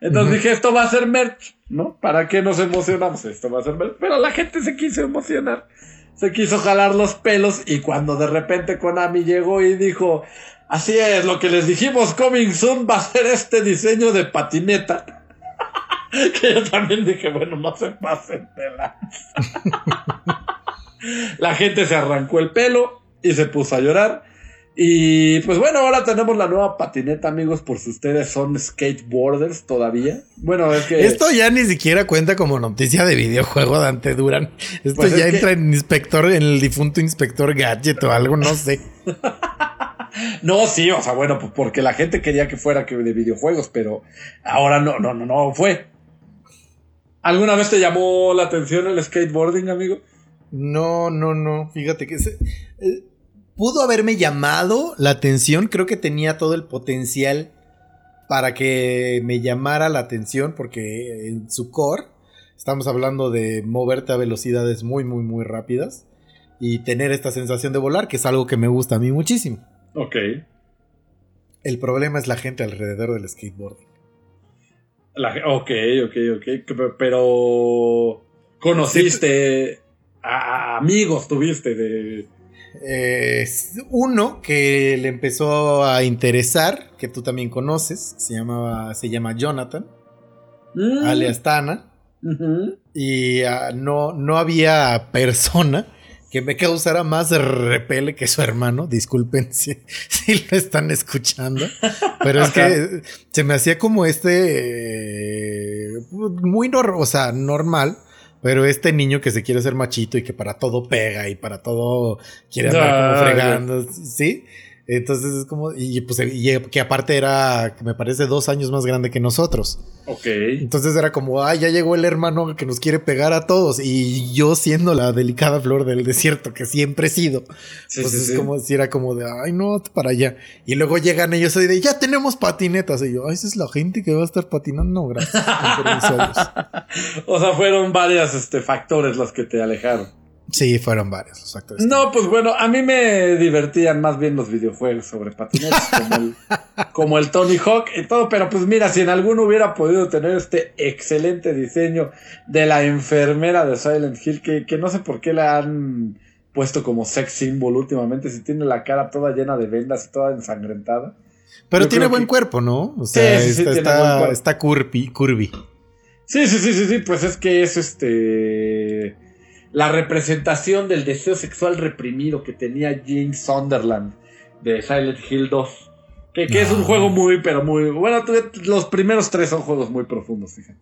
Entonces dije, esto va a ser merch, ¿no? ¿Para qué nos emocionamos? Esto va a ser merch. Pero la gente se quiso emocionar. Se quiso jalar los pelos y cuando de repente Konami llegó y dijo, así es, lo que les dijimos, Coming Soon va a ser este diseño de patineta. que yo también dije, bueno, no se pasen de lanza. la gente se arrancó el pelo y se puso a llorar. Y pues bueno, ahora tenemos la nueva patineta, amigos, por si ustedes son skateboarders todavía. Bueno, es que... Esto ya ni siquiera cuenta como noticia de videojuego Dante Duran. Esto Pues es ya que- entra en inspector, en el difunto inspector gadget o algo, no sé. No, sí, o sea, bueno, pues porque la gente quería que fuera que de videojuegos, pero ahora no, no, no, no fue. ¿Alguna vez te llamó la atención el skateboarding, amigo? No, no, no. Fíjate que se- eh, pudo haberme llamado la atención. Creo que tenía todo el potencial para que me llamara la atención porque en su core estamos hablando de moverte a velocidades muy, muy, muy rápidas y tener esta sensación de volar, que es algo que me gusta a mí muchísimo. Ok. El problema es la gente alrededor del skateboard. La ok, ok, ok. Pero conociste a, a amigos, tuviste de... Eh, uno que le empezó a interesar, que tú también conoces, se, llamaba, se llama Jonathan, Mm, alias Tana, y ah, no, no había persona que me causara más repele que su hermano, disculpen si, si lo están escuchando, pero es que se me hacía como este, eh, muy nor- o sea, normal. Pero este niño que se quiere ser machito y que para todo pega y para todo quiere andar Ah, como fregando, ¿sí? Entonces es como, y pues y que aparte era, me parece dos años más grande que nosotros. Ok. Entonces era como, ay, ya llegó el hermano que nos quiere pegar a todos. Y yo siendo la delicada flor del desierto que siempre he sido, Sí, pues sí, es sí. como si era como de, ay, no, para allá. Y luego llegan ellos y de, ya tenemos patinetas. Y yo, ay, esa es la gente que va a estar patinando. No, gracias. O sea, fueron varios este, factores los que te alejaron. Sí, fueron varios los actores. No, pues bueno, a mí me divertían más bien los videojuegos sobre patinetas, como el, como el Tony Hawk y todo, pero pues mira, si en alguno hubiera podido tener este excelente diseño de la enfermera de Silent Hill, que, que no sé por qué la han puesto como sex symbol últimamente, si tiene la cara toda llena de vendas y toda ensangrentada. Pero yo tiene buen que- cuerpo, ¿no? O sea, Sí, sí, sí, está, cuerpo. está curvy, curvy. Sí, sí, sí, sí, sí, pues es que es este la representación del deseo sexual reprimido que tenía James Sunderland de Silent Hill 2. Que, que es un Ah. juego muy, pero muy. Bueno, los primeros tres son juegos muy profundos, fíjate.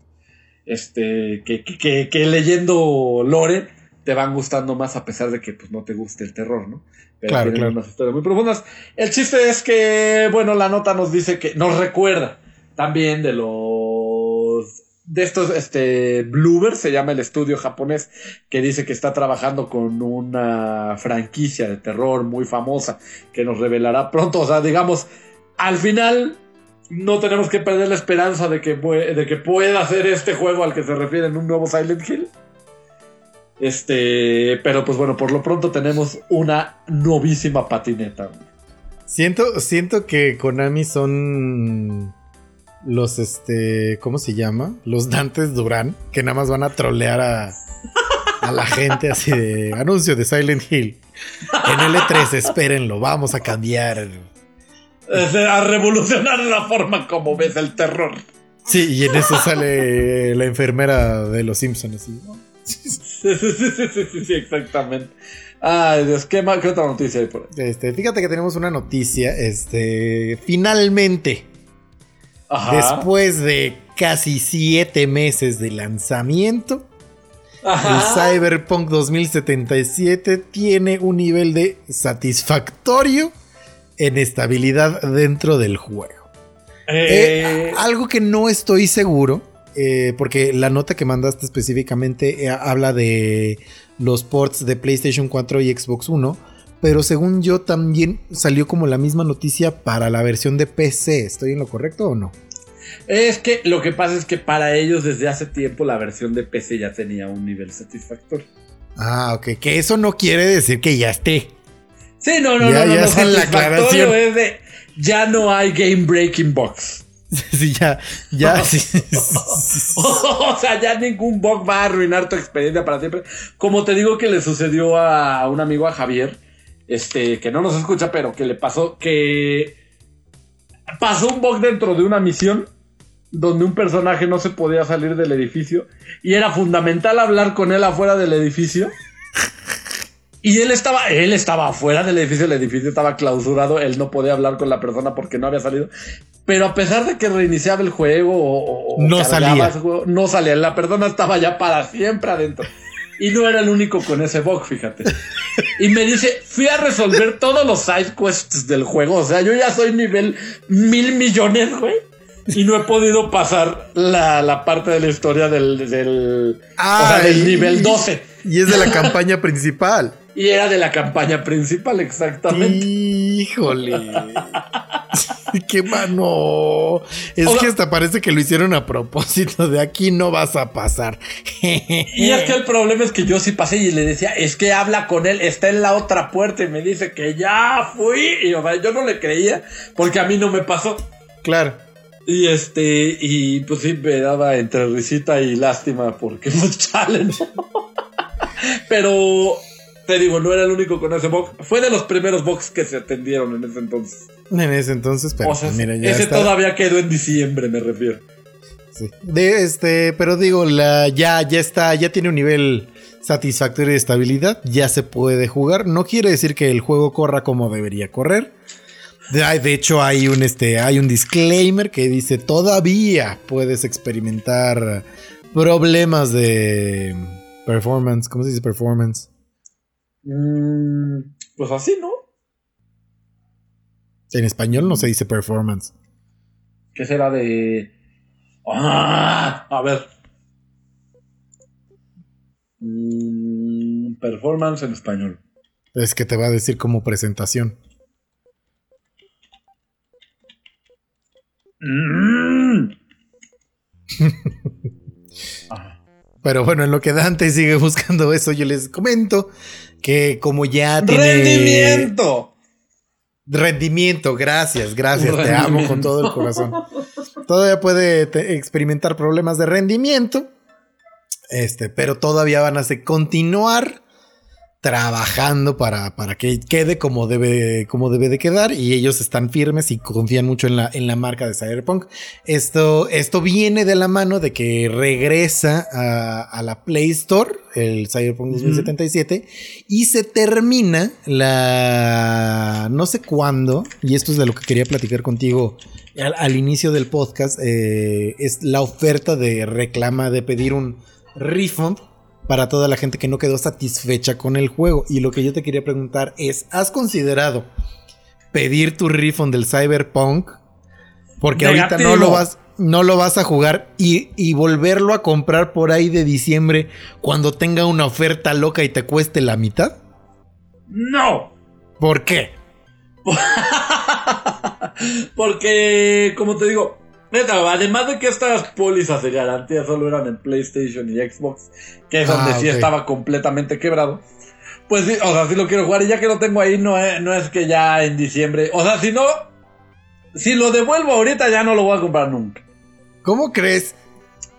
Este, que, que, que- que leyendo Lore te van gustando más a pesar de que pues, no te guste el terror, ¿no? Pero Claro, tienen claro. unas historias muy profundas. El chiste es que, bueno, la nota nos dice que nos recuerda también de los de estos este Bloober se llama el estudio japonés que dice que está trabajando con una franquicia de terror muy famosa que nos revelará pronto, o sea, digamos, al final no tenemos que perder la esperanza de que, de que pueda hacer este juego al que se refiere en un nuevo Silent Hill. Este, pero pues bueno, por lo pronto tenemos una novísima patineta. Siento, siento que Konami son los, este, ¿cómo se llama? Los Dantes Durán, que nada más van a trolear a, a la gente así de anuncio de Silent Hill. En L3, espérenlo, vamos a cambiar. Es a revolucionar la forma como ves el terror. Sí, y en eso sale la enfermera de los Simpsons. Así. Sí, sí, sí, sí, sí, sí, sí, exactamente. Ay, Dios, ¿qué, más, qué otra noticia hay por ahí? Este, fíjate que tenemos una noticia. Este, finalmente, Ajá. después de casi siete meses de lanzamiento, El. Cyberpunk 2077 tiene un nivel de satisfactorio en estabilidad dentro del juego. Eh, Eh, algo que no estoy seguro, eh, porque la nota que mandaste específicamente habla de los ports de PlayStation 4 y Xbox One, pero según yo también salió como la misma noticia para la versión de PC. ¿Estoy en lo correcto o no? es que lo que pasa es que para ellos desde hace tiempo la versión de PC ya tenía un nivel satisfactorio. Ah, ok, que eso no quiere decir que ya esté. Sí, no, no, Ya- no, no, ya no, hacen la aclaración. es de ya no hay game breaking box. sí, ya, ya, sí. o sea, ya ningún bug va a arruinar tu experiencia para siempre. Como te digo que le sucedió a un amigo, a Javier, este, que no nos escucha, pero que le pasó que pasó un bug dentro de una misión donde un personaje no se podía salir del edificio y era fundamental hablar con él afuera del edificio. Y él estaba, él estaba afuera del edificio, el edificio estaba clausurado, él no podía hablar con la persona porque no había salido. Pero a pesar de que reiniciaba el juego o, o No salía. juego, no salía. La persona estaba ya para siempre adentro. Y no era el único con ese bug, fíjate. Y me dice, fui a resolver todos los side quests del juego. O sea, yo ya soy nivel mil millones, güey. Y no he podido pasar la, la parte de la historia del, del, o sea, del nivel 12. Y es de la campaña principal. Y era de la campaña principal, exactamente. Híjole. Qué mano. Es O sea- que hasta parece que lo hicieron a propósito de aquí no vas a pasar. Y es que el problema es que yo sí pasé y le decía, es que habla con él, está en la otra puerta y me dice que ya fui. Y o sea, yo no le creía porque a mí no me pasó. Claro. Y este, y pues sí, me daba entre risita y lástima porque pues chale, ¿no? Pero te digo, no era el único con ese box. Fue de los primeros box que se atendieron en ese entonces. En ese entonces, pero o sea, mira, ya ese está. todavía quedó en diciembre, me refiero. Sí. De este, pero digo, la, ya, ya está, ya tiene un nivel satisfactorio de estabilidad, ya se puede jugar. No quiere decir que el juego corra como debería correr. De hecho, hay un, este, hay un disclaimer que dice todavía puedes experimentar problemas de performance. ¿Cómo se dice performance? Mm, pues así, ¿no? En español no se dice performance. ¿Qué será de.? Ah, a ver. Mm, performance en español. Es que te va a decir como presentación. Mm. Pero bueno, en lo que Dante sigue buscando eso, yo les comento que como ya tiene... ¡Rendimiento! Rendimiento, gracias, gracias, te amo con todo el corazón. Todavía puede te- experimentar problemas de rendimiento, este, pero todavía van a se- continuar trabajando para, para que quede como debe, como debe de quedar y ellos están firmes y confían mucho en la, en la marca de Cyberpunk. Esto, esto viene de la mano de que regresa a, a la Play Store, el Cyberpunk 2077, y se termina la... no sé cuándo, y esto es de lo que quería platicar contigo al, al inicio del podcast, eh, es la oferta de reclama de pedir un refund para toda la gente que no quedó satisfecha con el juego. Y lo que yo te quería preguntar es, ¿has considerado pedir tu refund del Cyberpunk? Porque ahorita no lo vas, no lo vas a jugar y, y volverlo a comprar por ahí de diciembre cuando tenga una oferta loca y te cueste la mitad. ¡No! ¿Por qué? Porque, como te digo, neta, además de que estas pólizas de garantía solo eran en PlayStation y Xbox, que es Ah, donde sí ok. estaba completamente quebrado. Pues sí, o sea, sí lo quiero jugar y ya que lo tengo ahí, no es, no es que ya en diciembre, o sea, si no, si lo devuelvo ahorita ya no lo voy a comprar nunca. ¿Cómo crees?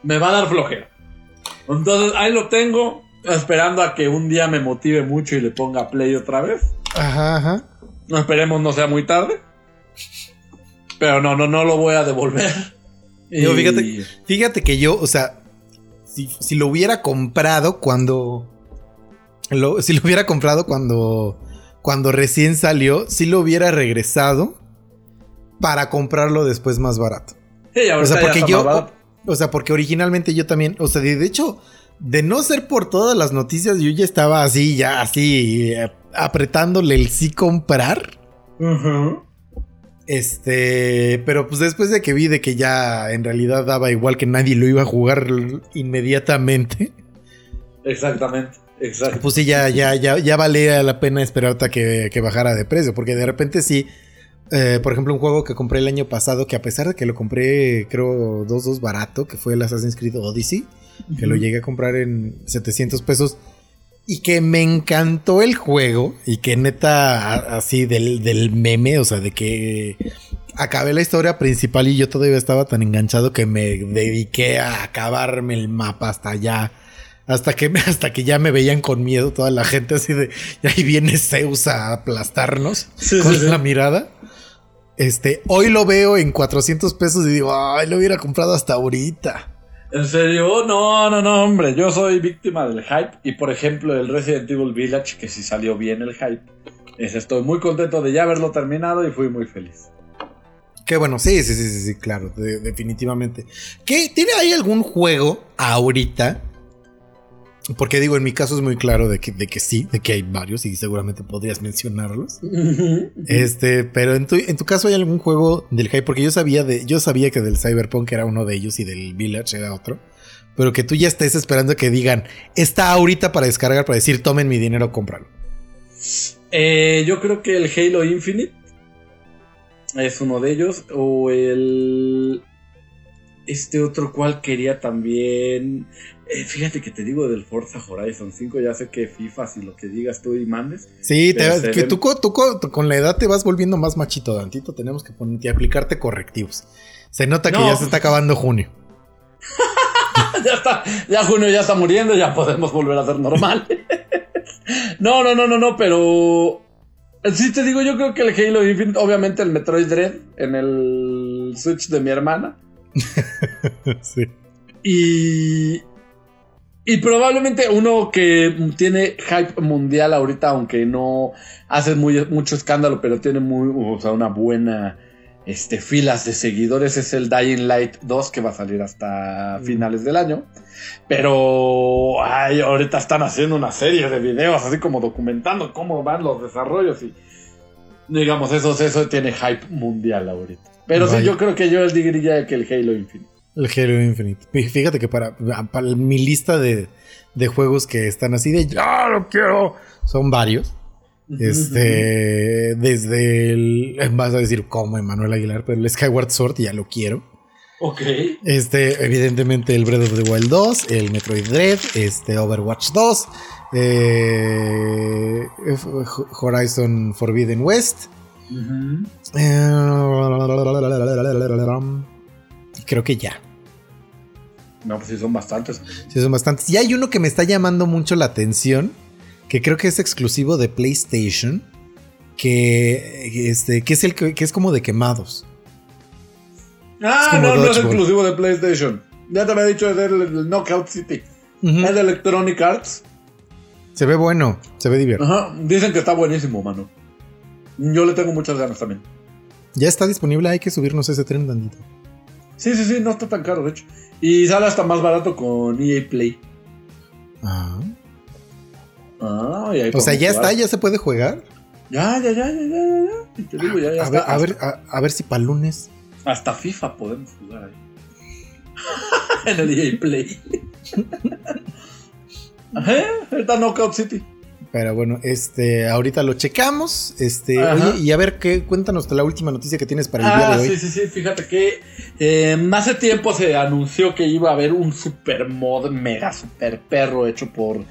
Me va a dar flojera. Entonces ahí lo tengo, esperando a que un día me motive mucho y le ponga play otra vez. Ajá, ajá. No esperemos no sea muy tarde. Pero no, no, no lo voy a devolver. Y- fíjate, fíjate que yo, o sea, si, si lo hubiera comprado cuando. lo- si lo hubiera comprado cuando. Cuando recién salió, sí lo hubiera regresado para comprarlo después más barato. Sí, O sea, porque yo. O sea, porque originalmente yo también. O sea, de, de hecho, de no ser por todas las noticias, yo ya estaba así, ya así, eh, apretándole el sí comprar. Ujú. Este, pero pues después de que vi de que ya en realidad daba igual que nadie lo iba a jugar inmediatamente, Exactamente, exacto. pues sí, ya, ya, ya, ya valía la pena esperar hasta que, que bajara de precio, porque de repente sí, eh, por ejemplo, un juego que compré el año pasado, que a pesar de que lo compré, creo, dos, dos barato, que fue el Assassin's Creed Odyssey, que lo llegué a comprar en 700 pesos. Y que me encantó el juego. Y que neta, así del, del meme, o sea, de que acabé la historia principal y yo todavía estaba tan enganchado que me dediqué a acabarme el mapa hasta allá. Hasta que, me- hasta que ya me veían con miedo toda la gente así de, y ahí viene Zeus a aplastarnos Sí, con sí, sí. la mirada. Este, hoy lo veo en 400 pesos y digo, ay, lo hubiera comprado hasta ahorita. ¿En serio? No, no, no, hombre. Yo soy víctima del hype. Y por ejemplo, el Resident Evil Village, que sí salió bien el hype. Es, estoy muy contento de ya haberlo terminado y fui muy feliz. Qué bueno, sí, sí, sí, sí, claro, de- definitivamente. ¿Qué? ¿Tiene ahí algún juego ahorita? Porque digo, en mi caso es muy claro de que, de que sí, de que hay varios y seguramente podrías mencionarlos. Este, pero en tu, en tu caso hay algún juego del hype, porque yo sabía de, yo sabía que del Cyberpunk era uno de ellos y del Village era otro. Pero que tú ya estés esperando que digan, está ahorita para descargar, para decir, tomen mi dinero, cómpralo. Eh, yo creo que el Halo Infinite es uno de ellos. O el. Este otro cual quería también. Eh, fíjate que te digo del Forza Horizon 5. Ya sé que FIFA, si lo que digas tú y mandes. Sí, te- que tú, co- tú co- tú con la edad te vas volviendo más machito, Dantito. Tenemos que ponerte, aplicarte correctivos. Se nota que No. ya se está acabando junio. ya está, ya junio ya está muriendo, ya podemos volver a ser normal. no, no, no, no, no, pero. Sí te digo, yo creo que el Halo Infinite, obviamente el Metroid Dread en el Switch de mi hermana. sí. Y. Y probablemente uno que tiene hype mundial ahorita, aunque no hace muy, mucho escándalo, pero tiene muy, o sea, una buena este, filas de seguidores, es el Dying Light 2 que va a salir hasta finales del año. Pero ay, ahorita están haciendo una serie de videos, así como documentando cómo van los desarrollos y digamos, eso, eso tiene hype mundial ahorita. Pero sí, yo creo que yo diría que el Halo Infinite. El Halo Infinite. Fí- Fíjate que para, para mi lista de, de juegos que están así de ya lo quiero, son varios. Este, desde el, vas a decir como Emanuel Aguilar, pero el Skyward Sword ya lo quiero. Ok. Este, evidentemente el Breath of the Wild 2, el Metroid Dread, este Overwatch 2, eh, Horizon Forbidden West. Eh, creo que ya. No, pues sí, son bastantes. Sí, son bastantes. Y hay uno que me está llamando mucho la atención, que creo que es exclusivo de PlayStation, que, este, que es el que, que es como de quemados. Ah, Es no, no es exclusivo de PlayStation. Ya te había dicho de el, el Knockout City. Es de Electronic Arts. Se ve bueno, se ve divertido. Ajá. Dicen que está buenísimo, mano. Yo le tengo muchas ganas también. Ya está disponible, hay que subirnos ese tren, Dandito. Sí, sí, sí, no está tan caro, de hecho. Y sale hasta más barato con EA Play. Ah. Ah, y ahí O sea, ya jugar. está, ya se puede jugar. Ya, ya, ya, ya, ya, ya. Y te digo, ya, ya A ver, está. a ver, a, a ver si para lunes. Hasta FIFA podemos jugar ahí. en el EA Play. Ajá, está Knockout City. Pero bueno, este, ahorita lo checamos. Este, Ajá. oye, y a ver qué, cuéntanos la última noticia que tienes para el día Ah, de hoy. sí, sí, sí, fíjate que eh, hace tiempo se anunció que iba a haber un super mod mega super perro hecho por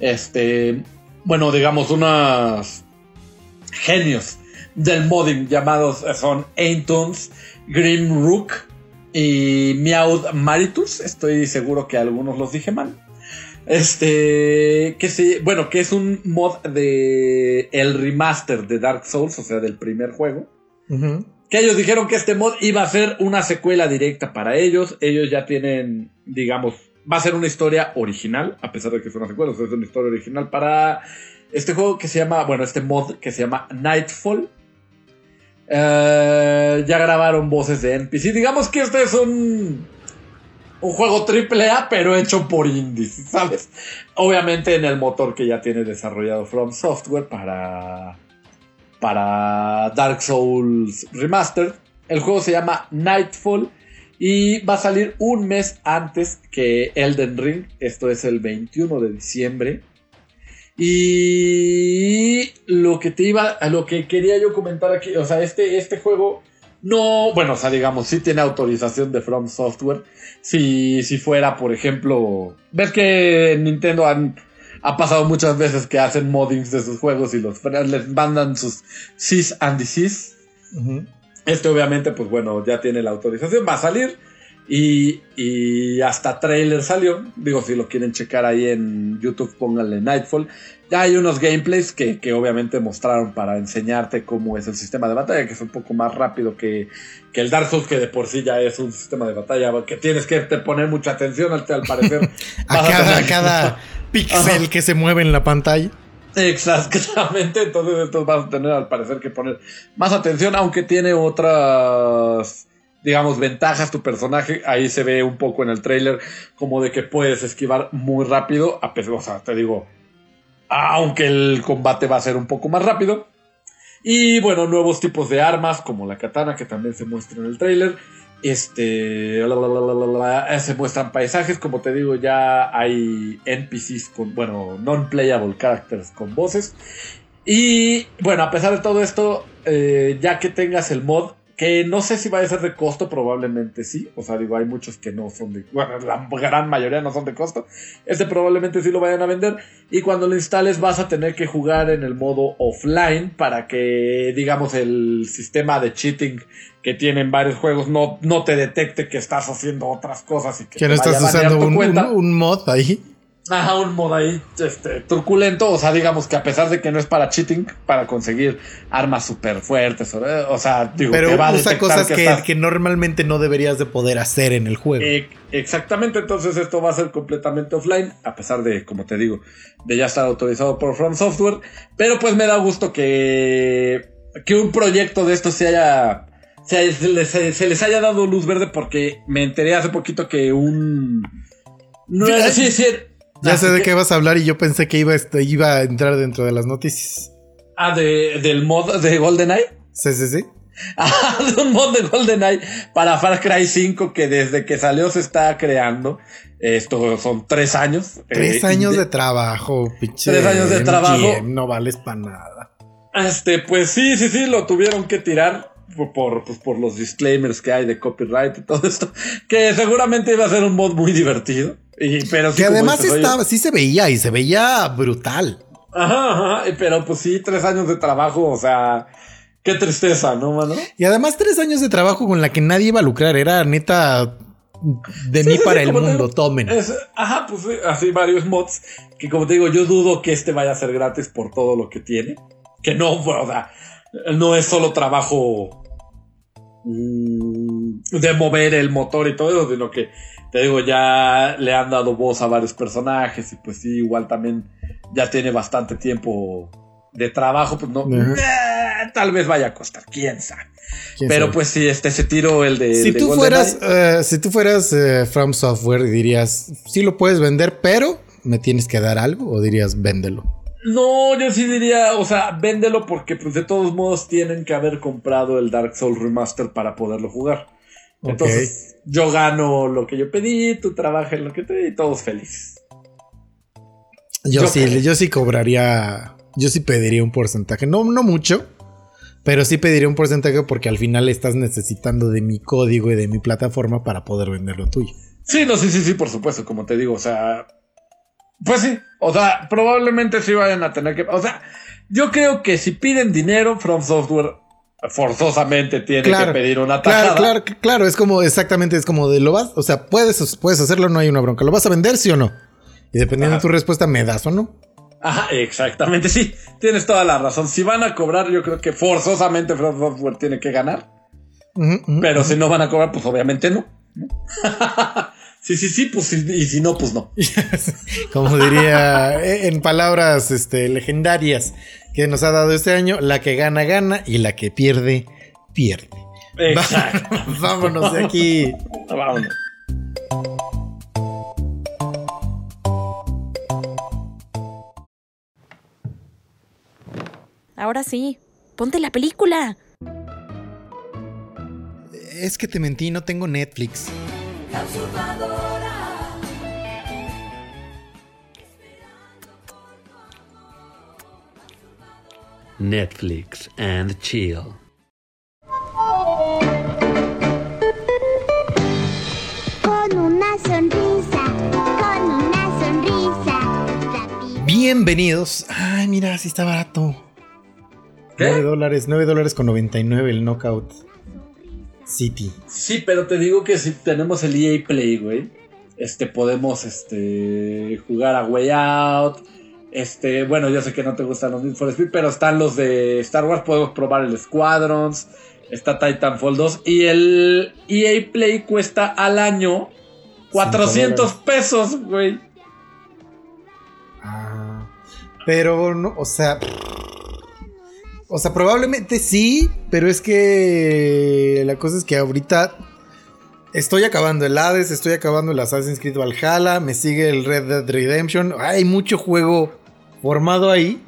este, bueno, digamos, unos genios del modding llamados eh, son Aintons, Grim Rook y Meowth Maritus. Estoy seguro que algunos los dije mal. Este, que se, bueno, que es un mod de el remaster de Dark Souls, o sea, del primer juego. Que ellos dijeron que este mod iba a ser una secuela directa para ellos. Ellos ya tienen, digamos, va a ser una historia original, a pesar de que es una secuela, o sea, es una historia original para este juego que se llama, bueno, este mod que se llama Nightfall. Eh, ya grabaron voces de NPC. Digamos que este es un, un juego triple A, pero hecho por indies, ¿sabes? Obviamente en el motor que ya tiene desarrollado From Software para para Dark Souls Remastered. El juego se llama Nightfall y va a salir un mes antes que Elden Ring. Esto es el 21 de diciembre. Y lo que te iba, a lo que quería yo comentar aquí, o sea, este, este juego no, bueno, o sea, digamos, sí tiene autorización de From Software. Si, si fuera, por ejemplo, ves que en Nintendo han, ha pasado muchas veces que hacen moddings de sus juegos y los les mandan sus cis and. Ujú. Este obviamente, pues bueno, ya tiene la autorización, va a salir. Y, y hasta trailer salió. Digo, si lo quieren checar ahí en YouTube, pónganle Nightfall. Ya hay unos gameplays que, que obviamente mostraron para enseñarte cómo es el sistema de batalla, que es un poco más rápido que, que el Dark Souls, que de por sí ya es un sistema de batalla que tienes que te poner mucha atención al, al parecer. a cada, a cada píxel que se mueve en la pantalla. Exactamente, entonces esto vas a tener al parecer que poner más atención, aunque tiene otras, digamos, ventajas tu personaje. Ahí se ve un poco en el trailer como de que puedes esquivar muy rápido, a pesar, o sea, te digo, aunque el combate va a ser un poco más rápido. Y bueno, nuevos tipos de armas como la katana que también se muestra en el trailer. Este, se muestran paisajes, como te digo, ya hay NPCs con, bueno, non-playable characters con voces. Y bueno, a pesar de todo esto, eh, ya que tengas el mod, que no sé si va a ser de costo, probablemente sí. O sea, digo, hay muchos que no son de, bueno, la gran mayoría no son de costo. Este probablemente sí lo vayan a vender. Y cuando lo instales vas a tener que jugar en el modo offline para que, digamos, el sistema de cheating que tienen varios juegos no, no te detecte que estás haciendo otras cosas y que, Que te no vaya estás usando un, un- un mod ahí. Ajá, un modo ahí este, truculento, o sea, digamos que a pesar de que no es para cheating, para conseguir armas súper fuertes, o, sea, digo, Pero te va a usa detectar cosas que que, estás- que normalmente no deberías de poder hacer en el juego. Eh, exactamente, entonces esto va a ser completamente offline, a pesar de, como te digo, de ya estar autorizado por From Software, pero pues me da gusto que, que un proyecto de esto se haya... Se, se les, se les haya dado luz verde porque me enteré hace poquito que un... No, Sí, sí, sí, ya así sé de qué vas a hablar y yo pensé que iba, a este- iba a entrar dentro de las noticias. Ah, de, del mod de GoldenEye. Sí, sí, sí. Ah, de un mod de GoldenEye para Far Cry 5 que desde que salió se está creando. Esto son tres años. Tres Eh, años y de trabajo, pinche. Tres años de MGM, trabajo. No vales para nada. Este, pues sí, sí, sí, lo tuvieron que tirar por, por, pues, por los disclaimers que hay de copyright y todo esto. Que seguramente iba a ser un mod muy divertido. Y, pero sí, Que además estaba, sí se veía y se veía brutal. Ajá, ajá, pero pues sí, tres años de trabajo, o sea, qué tristeza, ¿no, mano? Y además tres años de trabajo con la que nadie iba a lucrar. Era neta de Sí, mí sí, para sí, el mundo. digo, Tomen. es- ajá, pues sí, así varios mods. Que como te digo, yo dudo que este vaya a ser gratis por todo lo que tiene. Que no, o sea, no es solo trabajo mm, de mover el motor y todo eso, sino que te digo, ya le han dado voz a varios personajes y pues sí, igual también ya tiene bastante tiempo de trabajo, pues no, eh, tal vez vaya a costar, quién sabe. ¿Quién Pero sabe? pues sí, este se tiro el de... si el de tú fueras, eh, si tú fueras eh, From Software, dirías, sí lo puedes vender, pero me tienes que dar algo, o dirías, véndelo. No, yo sí diría, o sea, véndelo porque pues de todos modos tienen que haber comprado el Dark Souls Remaster para poderlo jugar. Entonces, yo gano lo que yo pedí, tú trabajas en lo que te di y todos felices. Yo, Yo sí, creo. yo sí cobraría, yo sí pediría un porcentaje, no, no mucho, pero sí pediría un porcentaje porque al final estás necesitando de mi código y de mi plataforma para poder vender lo tuyo. Sí, no, sí, sí, sí, por supuesto, como te digo, o sea, pues sí, o sea, probablemente sí vayan a tener que, o sea, yo creo que si piden dinero, From Software forzosamente tiene Claro, que pedir una Claro, tajada. claro, claro, es como exactamente, es como de lo vas, o sea, puedes, puedes hacerlo, no hay una bronca, ¿lo vas a vender, sí o no? Y dependiendo Ajá. de tu respuesta, me das o no. Ajá, exactamente, sí, tienes toda la razón. Si van a cobrar, yo creo que forzosamente From Software tiene que ganar. Pero si no van a cobrar, pues obviamente no. sí, sí, sí, pues y si no, pues no. Como diría eh, en palabras este, legendarias que nos ha dado este año, la que gana, gana y la que pierde, pierde. Exacto. Vámonos de aquí. Vámonos. Ahora sí, ponte la película. Es que te mentí, no tengo Netflix. Netflix and chill. Con una sonrisa, con una sonrisa. Bienvenidos. Ay, mira, sí está barato. ¿Qué? 9 dólares, 9 dólares con 99 el knockout. City. Sí, pero te digo que si tenemos el EA Play, güey, este, podemos este, jugar a Way Out. Este, bueno, yo sé que no te gustan los Need for Speed, pero están los de Star Wars, podemos probar el Squadrons, está Titanfall 2 y el EA Play cuesta al año 400 pesos, güey. Ah, pero no, o sea. O sea, probablemente sí, pero es que la cosa es que ahorita estoy acabando el Hades, estoy acabando el Assassin's Creed Valhalla, me sigue el Red Dead Redemption. Hay mucho juego formado ahí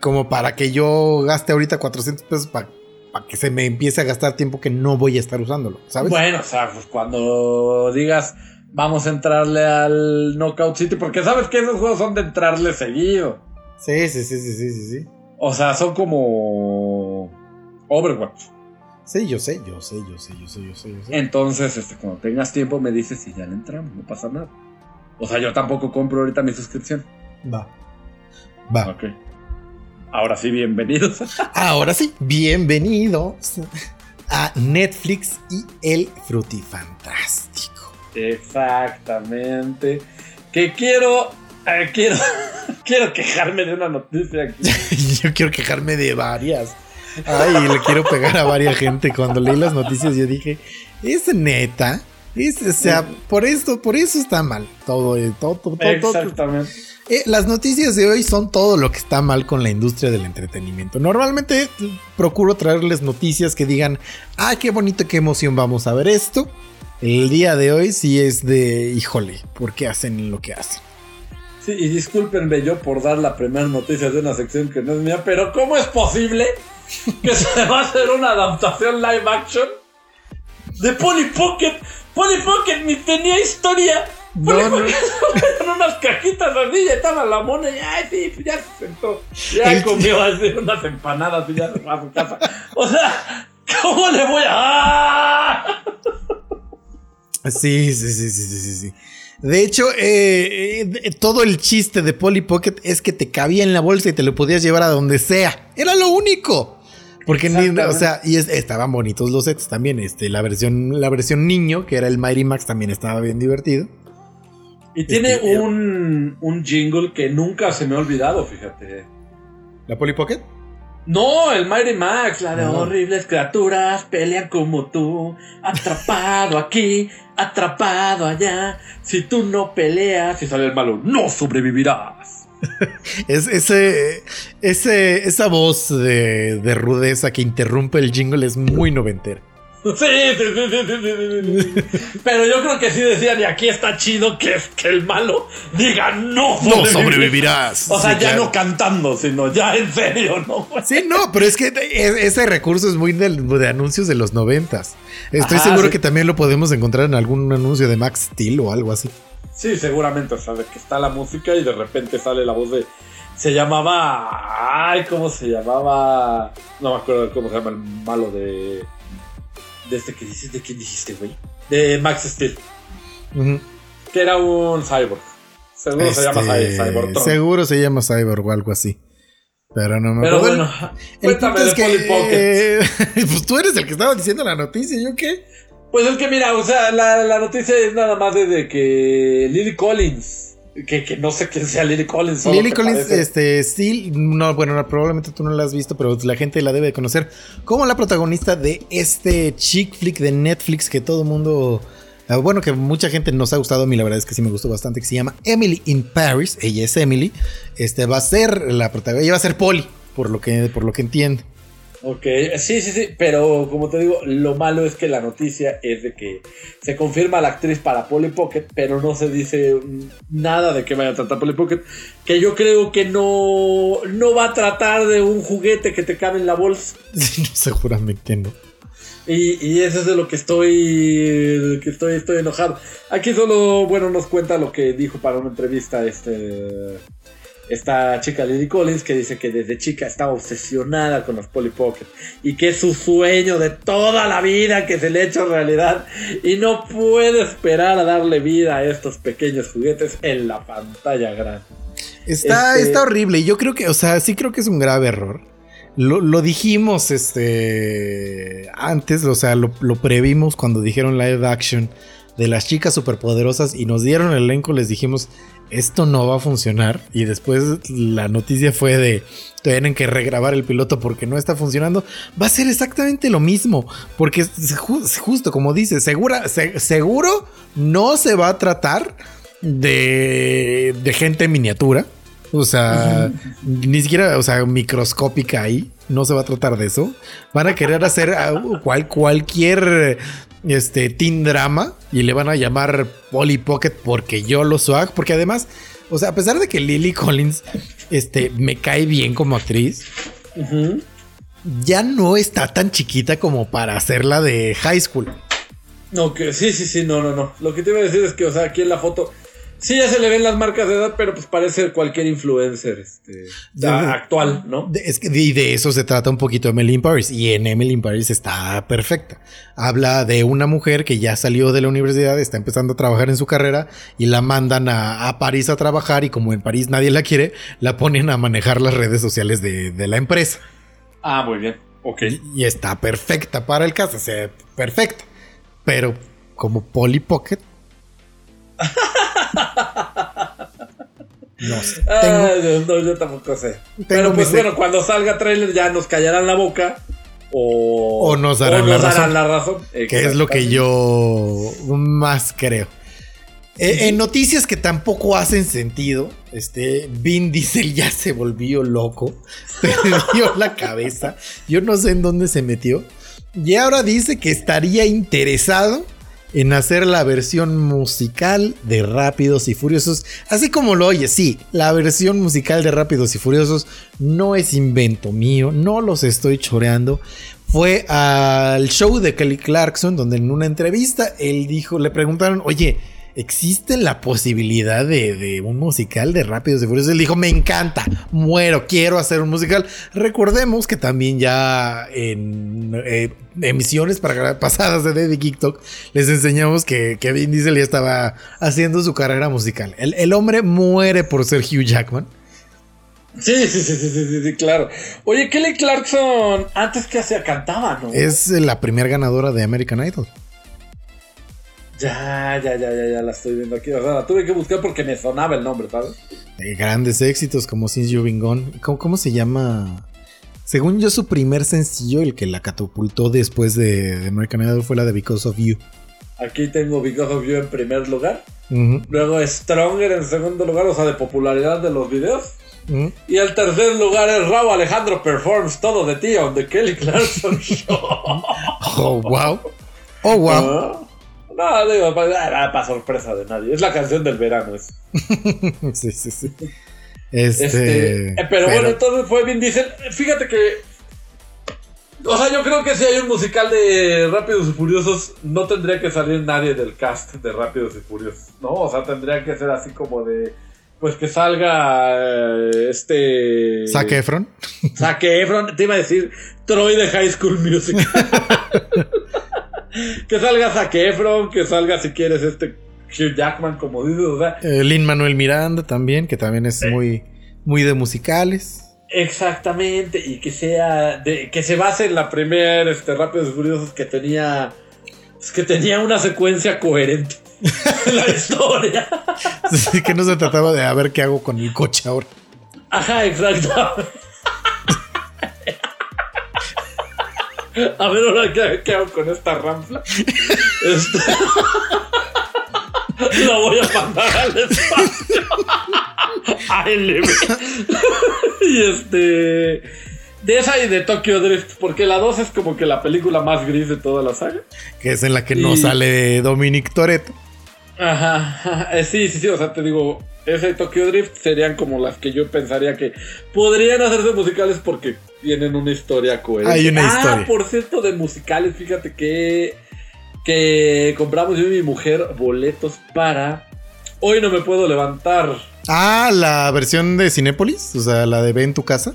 como para que yo gaste ahorita 400 pesos para que se me empiece a gastar tiempo que no voy a estar usándolo, ¿sabes? Bueno, o sea, pues cuando digas vamos a entrarle al Knockout City, porque sabes que esos juegos son de entrarle seguido. Sí, sí, sí, sí, sí, sí, sí. O sea, son como Overwatch. Sí, yo sé, yo sé, yo sé, yo sé, yo sé, yo sé. Entonces, este, cuando tengas tiempo me dices y ya le entramos, no pasa nada. O sea, yo tampoco compro ahorita mi suscripción. Va. Va. Ok. Ahora sí, bienvenidos. Ahora sí, bienvenidos a Netflix y el Frutifantástico. Exactamente. Que quiero. Eh, quiero. quiero quejarme de una noticia yo quiero quejarme de varias. Ay, le quiero pegar a varias gente. Cuando leí las noticias, yo dije, es neta. Es, o sea, por esto, por eso está mal. Todo, eh, todo, todo, todo, todo. Exactamente. Eh, las noticias de hoy son todo lo que está mal con la industria del entretenimiento. Normalmente eh, procuro traerles noticias que digan, ah, qué bonito, qué emoción, vamos a ver esto. El día de hoy sí es de, híjole, ¿por qué hacen lo que hacen? Sí, y discúlpenme yo por dar la primera noticia de una sección que no es mía, pero ¿cómo es posible que se va a hacer una adaptación live action de Polly Pocket? Polly Pocket ni tenía historia. No, Polly no. Pocket eran unas cajitas así, ya estaba la mona y ay, sí, pues ya se sentó. Ya comió así unas empanadas y ya se fue a su casa. O sea, ¿cómo le voy a.? ¡Ah! Sí, sí, sí, sí, sí, sí, sí. De hecho, eh, eh, todo el chiste de Polly Pocket es que te cabía en la bolsa y te lo podías llevar a donde sea. Era lo único. Porque ni, o sea, y es- estaban bonitos los sets también. Este, la versión, la versión niño, que era el Mighty Max, también estaba bien divertido. Y tiene Este, un, un jingle que nunca se me ha olvidado, fíjate. ¿La Polly Pocket? No, el Mighty Max, la de No. horribles criaturas pelean como tú, atrapado aquí, atrapado allá. Si tú no peleas, si sale el malo, no sobrevivirás. Es, ese, ese, esa voz de, de rudeza que interrumpe el jingle es muy noventera. Sí, sí, sí, sí, sí, sí, sí, sí. Pero yo creo que sí decían, y aquí está chido que, que el malo diga no No sobrevivirás". O sea, ya claro. no cantando, sino ya en serio, ¿no? Sí, no, pero es que e- ese recurso es muy de, anuncios de los noventas. Estoy Ajá, seguro que también lo podemos encontrar en algún anuncio de Max Steel o algo así. Sí, seguramente, o sea, de que está la música y de repente sale la voz de... Se llamaba... Ay, ¿cómo se llamaba? No me acuerdo cómo se llama el malo de... De este que dices, ¿de quién dijiste, güey? De Max Steel, que era un cyborg. Seguro se llama Este, Cy- Cyborg. Seguro se llama Cyborg o algo así. Pero no me Pero acuerdo. bueno, el cuéntame es de Polly Pocket. que. pues tú eres el que estaba diciendo la noticia, ¿yo qué? Pues es que mira, o sea, la, la noticia es nada más de, de que Lily Collins, que, que no sé quién sea Lily Collins. Lily Collins, este, Steel, no, bueno, no, probablemente tú no la has visto, pero la gente la debe de conocer como la protagonista de este chick flick de Netflix que todo mundo, ah, bueno, que mucha gente nos ha gustado, a mí la verdad es que sí me gustó bastante, que se llama Emily in Paris, ella es Emily, este, va a ser la protagonista, ella va a ser Polly, por lo que, por lo que entiendo. Ok, sí, sí, sí, pero como te digo, lo malo es que la noticia es de que se confirma la actriz para Polly Pocket, pero no se dice nada de qué vaya a tratar Polly Pocket, que yo creo que no, no va a tratar de un juguete que te cabe en la bolsa. Seguramente no. Y, y eso es de lo que estoy, que estoy, estoy enojado. Aquí solo, bueno, nos cuenta lo que dijo para una entrevista este, esta chica Lily Collins, que dice que desde chica estaba obsesionada con los Polly Pocket y que es su sueño de toda la vida que se le ha hecho realidad y no puede esperar a darle vida a estos pequeños juguetes en la pantalla grande. Está, Este- está horrible. Y yo creo que, o sea, sí creo que es un grave error. Lo, lo dijimos este antes, o sea, lo, lo previmos cuando dijeron live action de las chicas superpoderosas y nos dieron el elenco, les dijimos, esto no va a funcionar. Y después la noticia fue de, tienen que regrabar el piloto porque no está funcionando. Va a ser exactamente lo mismo, porque justo como dice, segura, se- seguro no se va a tratar de, de gente en miniatura. O sea, ni siquiera, o sea, microscópica ahí. No se va a tratar de eso. Van a querer hacer cual, cualquier este teen drama y le van a llamar Polly Pocket porque yo lo swag. Porque además, o sea, a pesar de que Lily Collins este, me cae bien como actriz, ya no está tan chiquita como para hacerla de high school. No, que sí, sí, sí, no, no, no. Lo que te iba a decir es que, o sea, aquí en la foto, sí ya se le ven las marcas de edad, pero pues parece cualquier influencer este, Ya. actual, ¿no? De- es que de, de eso se trata un poquito Emily in Paris. Y en Emily in Paris está perfecta. Habla de una mujer que ya salió de la universidad, está empezando a trabajar en su carrera y la mandan a, a París a trabajar. Y como en París nadie la quiere, la ponen a manejar las redes sociales de, de la empresa. Ah, muy bien. Ok. Y, y está perfecta para el caso, o sea, perfecta. Pero como Polly Pocket. no sé. Tengo- Ah, no, yo tampoco sé. Pero pues bueno, cuando salga trailer ya nos callarán la boca. O, O nos darán la razón. la razón. Que es lo que yo más creo. Eh, en noticias que tampoco hacen sentido, este Vin Diesel ya se volvió loco, perdió la cabeza, yo no sé en dónde se metió, y ahora dice que estaría interesado en hacer la versión musical de Rápidos y Furiosos, así como lo oye, sí, la versión musical de Rápidos y Furiosos no es invento mío, no los estoy choreando, fue al show de Kelly Clarkson, donde en una entrevista él dijo, le preguntaron, oye, ¿existe la posibilidad de, de un musical de Rápidos y Furiosos? Él dijo, me encanta, muero, quiero hacer un musical. Recordemos que también ya en eh, emisiones para- pasadas de David TikTok les enseñamos que, que Vin Diesel ya estaba haciendo su carrera musical. El, el hombre muere por ser Hugh Jackman. Sí, sí, sí, sí, sí, sí, sí, claro. Oye, Kelly Clarkson, antes que hacía, cantaba, ¿no? Es la primera ganadora de American Idol. Ya, ya, ya, ya, ya la estoy viendo aquí. O sea, la tuve que buscar porque me sonaba el nombre, ¿sabes? de grandes éxitos como Since You've Been Gone. ¿Cómo, cómo se llama? Según yo, su primer sencillo, el que la catapultó después de, American Idol, fue la de Because of You. Aquí tengo Because of You en primer lugar. Luego Stronger en segundo lugar, o sea, de popularidad de los videos. Y el tercer lugar es Raúl Alejandro Performs Todo de ti on The Kelly Clarkson Show. Oh, wow. Oh, wow. ¿Ah? No, digo, para, sorpresa de nadie. Es la canción del verano. Es. sí, sí, sí. Este, Este, eh, pero, bueno, entonces fue bien dicen. Fíjate que. O sea, yo creo que si hay un musical de Rápidos y Furiosos, no tendría que salir nadie del cast de Rápidos y Furiosos, ¿no? O sea, tendría que ser así como de. Pues que salga eh, este. Zac Efron. Zac Efron, te iba a decir Troy de High School Music. que salga Zac Efron, que salga si quieres este Hugh Jackman, como dices, o sea. Eh, Lin Manuel Miranda también, que también es muy, muy de musicales. Exactamente, y que sea de, que se base en la primera este, Rápidos y Furiosos que tenía que tenía una secuencia coherente en la historia. Que no se trataba de a ver qué hago con el coche ahora. Ajá, exacto. A ver ahora qué, qué hago con esta rampla. Este... La voy a mandar al espacio. ALB. y este. De esa y de Tokyo Drift, porque la 2 es como que la película más gris de toda la saga. Que es en la que no sale Dominic Toretto. Ajá, eh, sí, sí, sí, o sea, te digo, ese Tokyo Drift serían como las que yo pensaría que podrían hacerse musicales porque tienen una historia coherente. Hay una ah, historia. por cierto, de musicales, fíjate que, que compramos yo y mi mujer boletos para Hoy no me puedo levantar. Ah, la versión de Cinépolis, o sea, la de Ve en tu casa.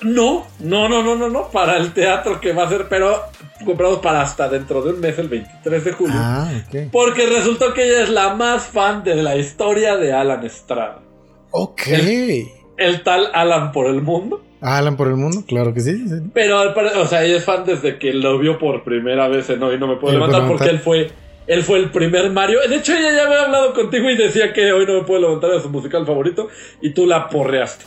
No, no, no, no, no, no, para el teatro que va a ser, pero compramos para hasta dentro de un mes, el 23 de julio. Ah, ok. Porque resultó que ella es la más fan de la historia de Alan Estrada. Ok. El tal Alan por el mundo. Alan por el mundo, claro que sí. sí. Pero, o sea, ella es fan desde que lo vio por primera vez en Hoy No Me Puedo Levantar porque él fue, él fue el primer Mario. De hecho, ella ya había hablado contigo y decía que Hoy No Me Puedo Levantar era su musical favorito y tú la porreaste.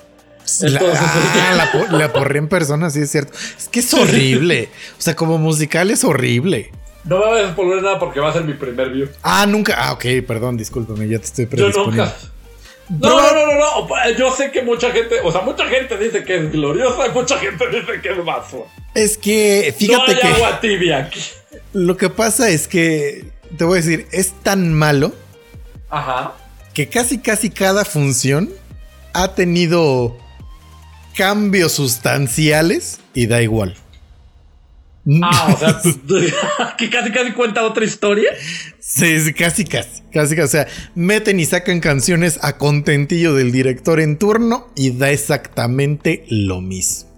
La, Entonces, ah, la, po- la porré en persona, sí es cierto. Es que es horrible. O sea, como musical es horrible. No me vayas a poner nada porque va a ser mi primer view. Ah, nunca. Ah, ok, perdón, discúlpame, ya te estoy Yo predisponiendo. nunca. No, no, no, no, no. Yo sé que mucha gente, o sea, mucha gente dice que es gloriosa y mucha gente dice que es basura. Es que, fíjate no hay que agua tibia aquí. lo que pasa es que, te voy a decir, es tan malo Ajá. que casi, casi cada función ha tenido cambios sustanciales y da igual. Ah, o sea, que casi casi cuenta otra historia. Sí, sí, casi, casi, casi, casi. O sea, meten y sacan canciones a contentillo del director en turno y da exactamente lo mismo.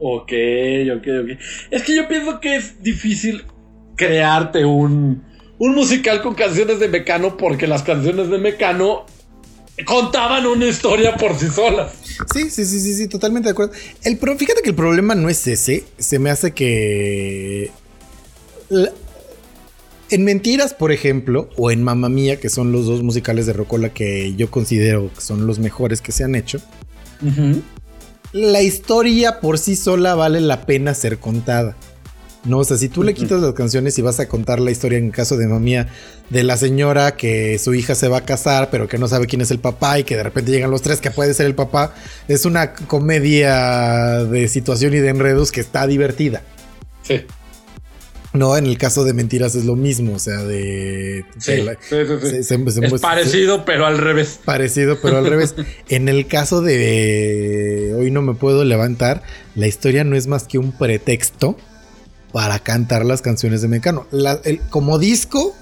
Ok, ok, ok. Es que yo pienso que es difícil crearte un, un musical con canciones de Mecano porque las canciones de Mecano contaban una historia por sí solas. Sí, sí, sí, sí, sí, totalmente de acuerdo. El pro- fíjate que el problema no es ese. Se me hace que. la- en Mentiras, por ejemplo, o en Mamma Mía, que son los dos musicales de Rocola que yo considero que son los mejores que se han hecho, la historia por sí sola vale la pena ser contada. No, o sea, si tú le quitas las canciones y vas a contar la historia en el caso de Mamía de la señora que su hija se va a casar, pero que no sabe quién es el papá y que de repente llegan los tres que puede ser el papá, es una comedia de situación y de enredos que está divertida. Sí. No, en el caso de Mentiras es lo mismo, o sea, de... Sí, la- sí, sí, sí. se- se- se- es parecido, pero al revés. Parecido, pero al revés. En el caso de Hoy no me puedo levantar, la historia no es más que un pretexto para cantar las canciones de Mecano. La- el- como disco,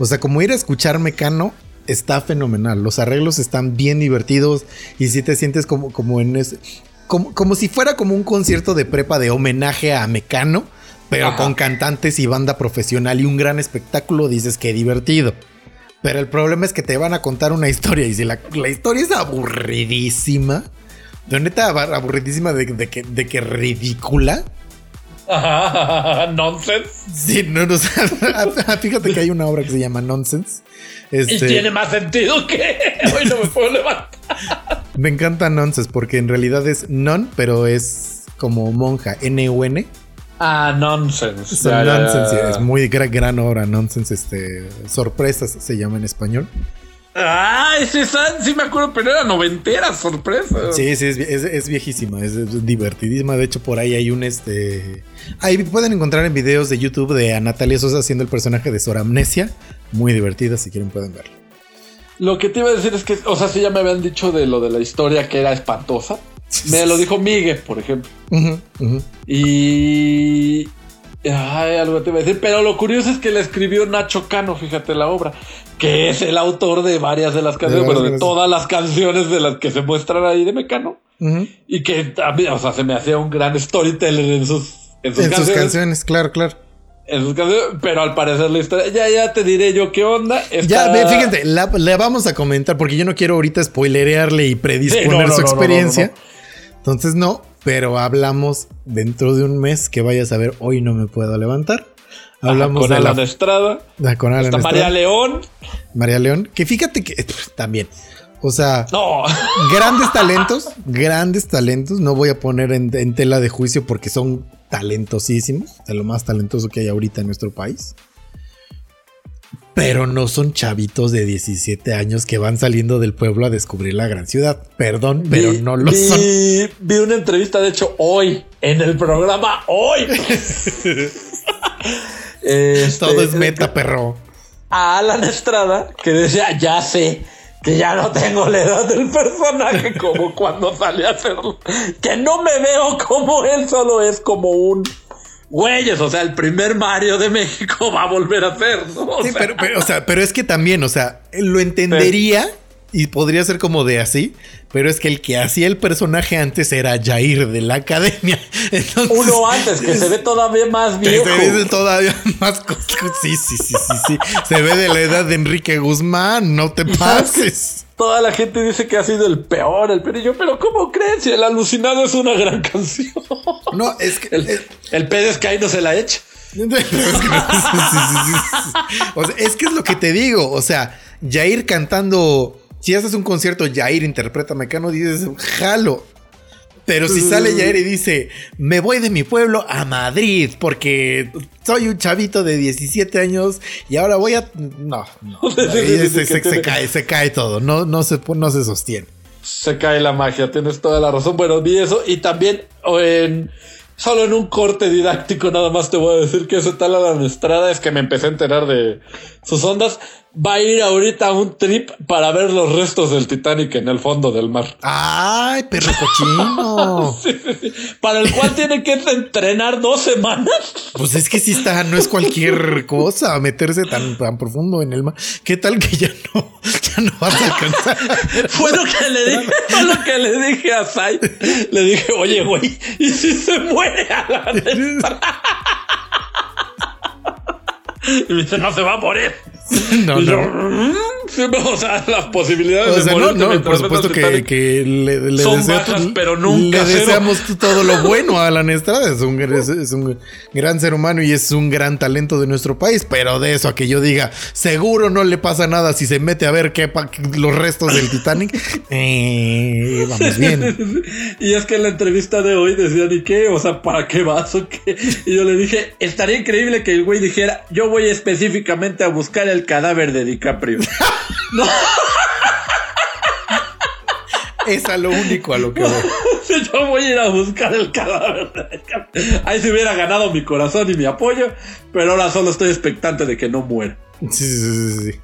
o sea, como ir a escuchar Mecano, está fenomenal. Los arreglos están bien divertidos y si te sientes como, como en ese... Como, como si fuera como un concierto de prepa de homenaje a Mecano, pero Ajá. con cantantes y banda profesional y un gran espectáculo, dices que divertido. Pero el problema es que te van a contar una historia y si la, la historia es aburridísima, de neta ab- aburridísima de, de que, de que ridícula. Nonsense. Sí, no, no, o sea, fíjate que hay una obra que se llama Nonsense. Y Este, tiene más sentido que hoy no me puedo levantar. me encanta Nonsense porque en realidad es non, pero es como monja, N-U-N. Ah, nonsense. Nonsense, es muy gran, gran obra, Nonsense, este, sorpresas se llama en español. Ah, es esa, sí me acuerdo, pero era noventera, sorpresa. Sí, sí, es, es- es viejísima, es, es divertidísima. De hecho, por ahí hay un este. Ahí pueden encontrar en videos de YouTube de a Natalia Sosa haciendo el personaje de Sora Amnesia. Muy divertida, si quieren pueden verlo. Lo que te iba a decir es que, o sea, sí ya me habían dicho de lo de la historia que era espantosa. Me lo dijo Miguel, por ejemplo. Y. Ay, algo te iba a decir. Pero lo curioso es que la escribió Nacho Cano, fíjate la obra. Que es el autor de varias de las canciones, varias bueno, de de todas las canciones de las que se muestran ahí de Mecano. Y que a mí, o sea, se me hacía un gran storyteller en sus, en sus En sus canciones. canciones, claro, claro. en sus canciones, pero al parecer la historia. Ya, ya te diré yo qué onda. Ya, Está- ve, fíjate, la, la vamos a comentar porque yo no quiero ahorita spoilerearle y predisponer Sí, no, no, su no, experiencia. Entonces, no, pero hablamos dentro de un mes que vayas a ver. Hoy no me puedo levantar. Ajá, Hablamos con de Alan la, Estrada. de- con Alan Está Estrada, María León. María León. Que fíjate que pff, también. O sea, No. grandes talentos, grandes talentos. No voy a poner en, en tela de juicio porque son talentosísimos, de lo más talentoso que hay ahorita en nuestro país. Pero no son chavitos de 17 años que van saliendo del pueblo a descubrir la gran ciudad. Perdón, pero Vi- no lo vi- son. Vi una entrevista, de hecho, hoy, en el programa, hoy. Este, Todo es meta, perro. A Alan Estrada, que decía, ya sé. Que ya no tengo la edad del personaje como cuando salí a hacerlo. Que no me veo como él, solo es como un güeyes. O sea, el primer Mario de México va a volver a ser, ¿no? O Sí, sea, pero, pero, o sea, pero es que también, o sea, lo entendería Y podría ser como de así, pero es que el que hacía el personaje antes era Jair de la academia. Entonces, Uno antes, que se ve todavía más viejo. se ve todavía más. Sí, sí, sí, sí, sí. Se ve de la edad de Enrique Guzmán, no te pases. Toda la gente dice que ha sido el peor, el peor. Y yo, pero ¿cómo crees? Si el alucinado es una gran canción. No, es que. El, es- el pedo es que ahí no se la echa. O sea, es que es lo que te digo. O sea, Jair cantando. Si haces un concierto, Jair interpreta Mecano, dices, jalo. Pero si sale Jair y dice, me voy de mi pueblo a Madrid porque soy un chavito de 17 años y ahora voy a. No, no. Ahí se, se- se cae, se cae todo. No, no, se, no se sostiene. Se cae la magia, tienes toda la razón. Bueno, vi eso y también en solo en un corte didáctico nada más te voy a decir que ese tal Alan Estrada es que me empecé a enterar de sus ondas. Va a ir ahorita a un trip para ver los restos del Titanic en el fondo del mar. ¡Ay, perro cochino! Para el cual tiene que entrenar dos semanas. Pues es que si está, no es cualquier cosa meterse tan, tan profundo en el mar. ¿Qué tal que ya no, ya no vas a alcanzar? Fue lo que le dije, fue lo que le dije a Sai. Le dije, oye, güey, ¿y si se muere Alan Estrada? Y me dice, no se va a morir. No, Y yo, no. "Mm, sí, o sea, las posibilidades O sea, de no, no, por supuesto que, le, le Son deseo bajas, pero nunca le cero. deseamos todo lo bueno a Alan Estrada. Es un, es, es un gran ser humano y es un gran talento de nuestro país. Pero de eso a que yo diga, seguro no le pasa nada si se mete a ver qué los restos del Titanic. eh, vamos bien. Y es que en la entrevista de hoy decían, ¿y qué? O sea, ¿para qué vas o qué? Y yo le dije, estaría increíble que el güey dijera, yo voy específicamente a buscar el cadáver de DiCaprio. Es a lo único a lo que voy. Yo voy a ir a buscar el cadáver. Ahí se hubiera ganado mi corazón y mi apoyo, pero ahora solo estoy expectante de que no muera. Sí, sí, sí, sí.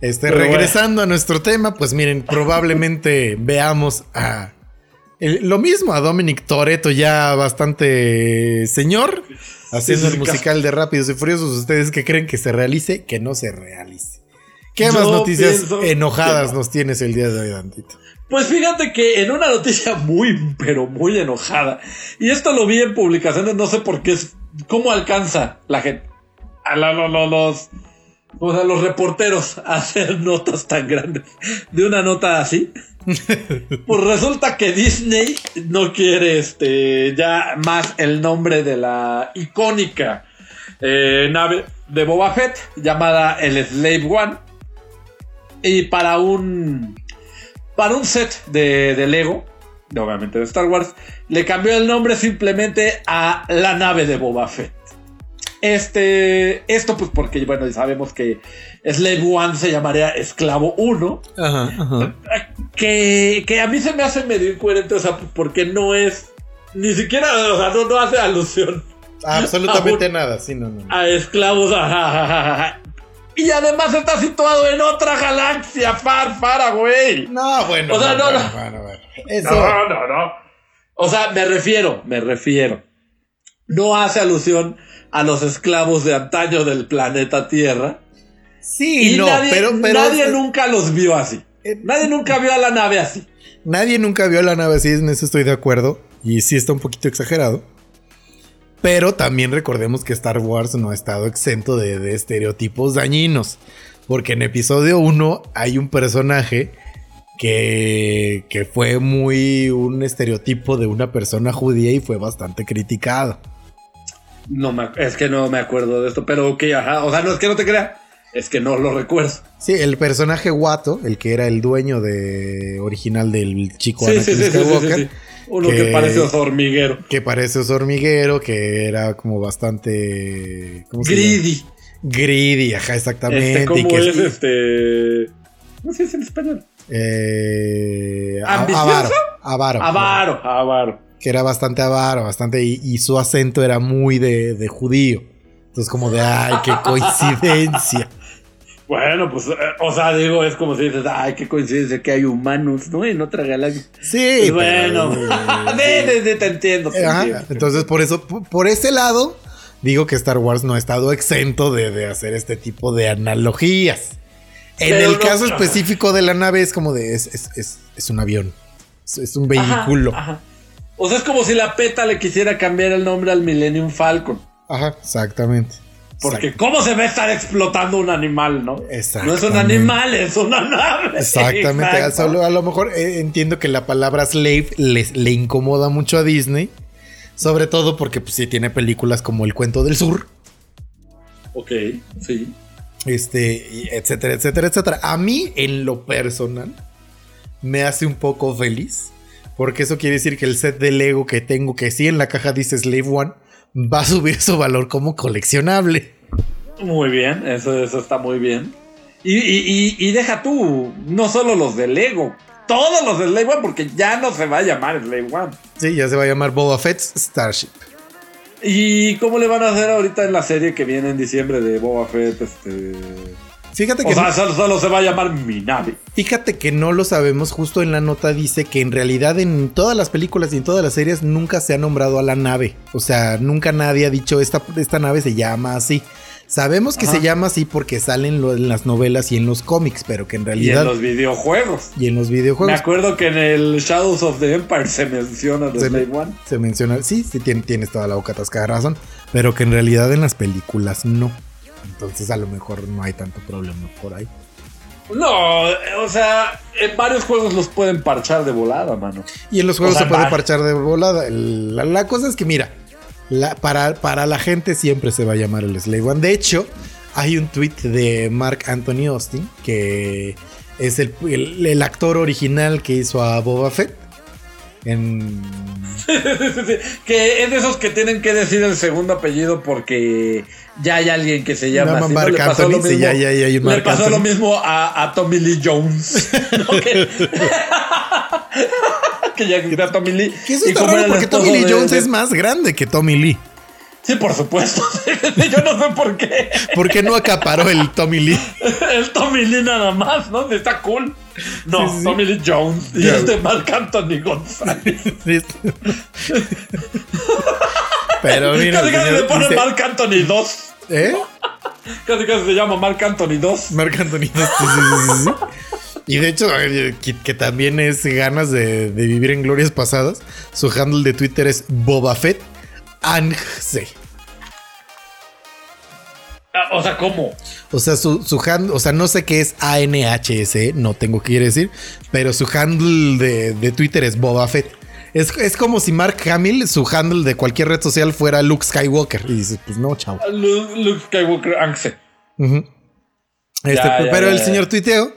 Este, Pero regresando a nuestro tema, pues miren, probablemente veamos a el- lo mismo a Dominic Toretto ya bastante señor haciendo el musical de Rápidos y Furiosos. ¿Ustedes qué creen que se realice? Que no se realice. ¿Qué más noticias enojadas que nos tienes el día de hoy, Dantito? Pues fíjate que en una noticia muy, pero muy enojada, y esto lo vi en publicaciones, no sé por qué, es, cómo alcanza la gente, a la- lo- lo- los, o sea, los reporteros a hacer notas tan grandes de una nota así. Pues resulta que Disney no quiere este ya más el nombre de la icónica eh, nave de Boba Fett llamada el Slave One. Y para un para un set de, de Lego, de- obviamente de Star Wars, le cambió el nombre simplemente a la nave de Boba Fett. Este, esto pues porque, bueno, sabemos que Slave One se llamaría Esclavo 1, Ajá, ajá. que, que a mí se me hace medio incoherente, o sea, porque no es, ni siquiera, o sea, no, no hace alusión Absolutamente nada, sí, no, no. no. a esclavos. ajajaja. Y además está situado en otra galaxia, far, far away. No, bueno, O sea, no, no. bueno, bueno. Eso. No, no, no. O sea, me refiero, me refiero. No hace alusión a los esclavos de antaño del planeta Tierra. Sí, Y no, nadie, pero, pero nadie nunca los vio así. Eh, Nadie nunca vio a la nave así. Nadie nunca vio la nave así, en eso estoy de acuerdo. Y sí está un poquito exagerado. Pero también recordemos que Star Wars no ha estado exento de, de estereotipos dañinos. Porque en episodio 1 hay un personaje que, que fue muy un estereotipo de una persona judía y fue bastante criticado. No me, es que no me acuerdo de esto, pero ok, ajá. O sea, no es que no te crea, es que no lo recuerdo. Sí, el personaje Watto, el que era el dueño de original del chico Sí, Anakin Skywalker, sí. Uno que- que parece oso hormiguero. que parece oso hormiguero, que era como bastante... ¿cómo se llama? Greedy. Greedy, ajá, exactamente. Este, y ¿cómo que es este? ¿Cómo se dice en español? eh, ¿Ambicioso? avaro, avaro, Avaro, avaro. Que era bastante avaro, bastante. Y, y su acento era muy de, de judío. Entonces, como de, ay, qué coincidencia. Bueno, pues, eh, o sea, digo, es como si dices, ay, qué coincidencia que hay humanos, ¿no? En otra galaxia. Sí, Pues bueno, pero- sí, sí, te entiendo. te Ajá, entiendo. Entonces, por eso, por ese lado, digo que Star Wars no ha estado exento de, de hacer este tipo de analogías. En Pero el no- caso específico de la nave es como de, es, es, es, es un avión, es, un Ajá, vehículo. Ajá, ajá. O sea, es como si la PETA le quisiera cambiar el nombre al Millennium Falcon. exactamente. Porque ¿cómo se va a estar explotando un animal, no? No es un animal, es una nave. Exactamente. Exacto. A lo mejor eh, entiendo que la palabra slave le, le incomoda mucho a Disney. Sobre todo porque pues, sí tiene películas como El Cuento del Sur. Ok, sí. Este, etcétera, etcétera, etcétera. A mí, en lo personal, me hace un poco feliz. Porque eso quiere decir que el set de Lego que tengo, que sí en la caja dice Slave One, va a subir su valor como coleccionable. Muy bien, eso, eso está muy bien. Y, y- y- y deja tú, no solo los de Lego, todos los de Slave One, porque ya no se va a llamar Slave One. Sí, ya se va a llamar Boba Fett's Starship. ¿Y cómo le van a hacer ahorita en la serie que viene en diciembre de Boba Fett? Este... Fíjate que O sea, solo, solo se va a llamar mi nave. Fíjate que no lo sabemos, justo en la nota dice que en realidad en todas las películas y en todas las series nunca se ha nombrado a la nave. O sea, nunca nadie ha dicho esta, esta nave se llama así. Sabemos que Ajá. se llama así porque salen lo- en las novelas y en los cómics, pero que en Y realidad... en los videojuegos. y en los Me videojuegos acuerdo que en el Shadows of the Empire se menciona de se, Slave One. se menciona, sí, sí tien- tienes toda la boca atascada razón, pero que en realidad en las películas no. Entonces a lo mejor no hay tanto problema por ahí. No, o sea, en varios juegos los pueden parchar de volada, mano. Y en los juegos O sea, se puede parchar de volada. La, la cosa es que, mira, la- para, para la gente siempre se va a llamar el Slave One. De hecho, hay un tweet de Mark Anthony Austin, que es el, el- el actor original que hizo a Boba Fett. En, que es de esos que tienen que decir el segundo apellido porque ya hay alguien que se llama así. ¿no? Marc Le pasó lo mismo- ya- ya- ya hay un Le Marc pasó Anthony. lo mismo a, a Tommy Lee Jones. ¿no? que, que ya a Tommy Lee. que eso está raro porque Tommy Lee Jones de- es más grande que Tommy Lee. Sí, por supuesto. Yo no sé por qué. ¿Por qué no acaparó el Tommy Lee? El Tommy Lee nada más, ¿no? Está cool. No, Sí, sí, sí. Tommy Lee Jones. Y Ya. este Marc Anthony González. Pero mira, Casi casi le ponen Marc Anthony 2. ¿Eh? Casi casi se llama Marc Anthony 2. Marc Anthony. sí, sí, sí, sí. Y de hecho, que, que también es ganas de, de vivir en glorias pasadas. Su handle de Twitter es Boba Fett Angse. Ah, O sea, ¿cómo? O sea, su, su handle, o sea, no sé qué es ANHS, no tengo que decir, pero su handle de, de Twitter es Boba Fett. Es, es como si Mark Hamill, su handle de cualquier red social fuera Luke Skywalker. Y dices, pues no, chavo. Luke, Luke Skywalker. Ujú. Este, Ya, ya, pero ya, el ya. señor tuiteo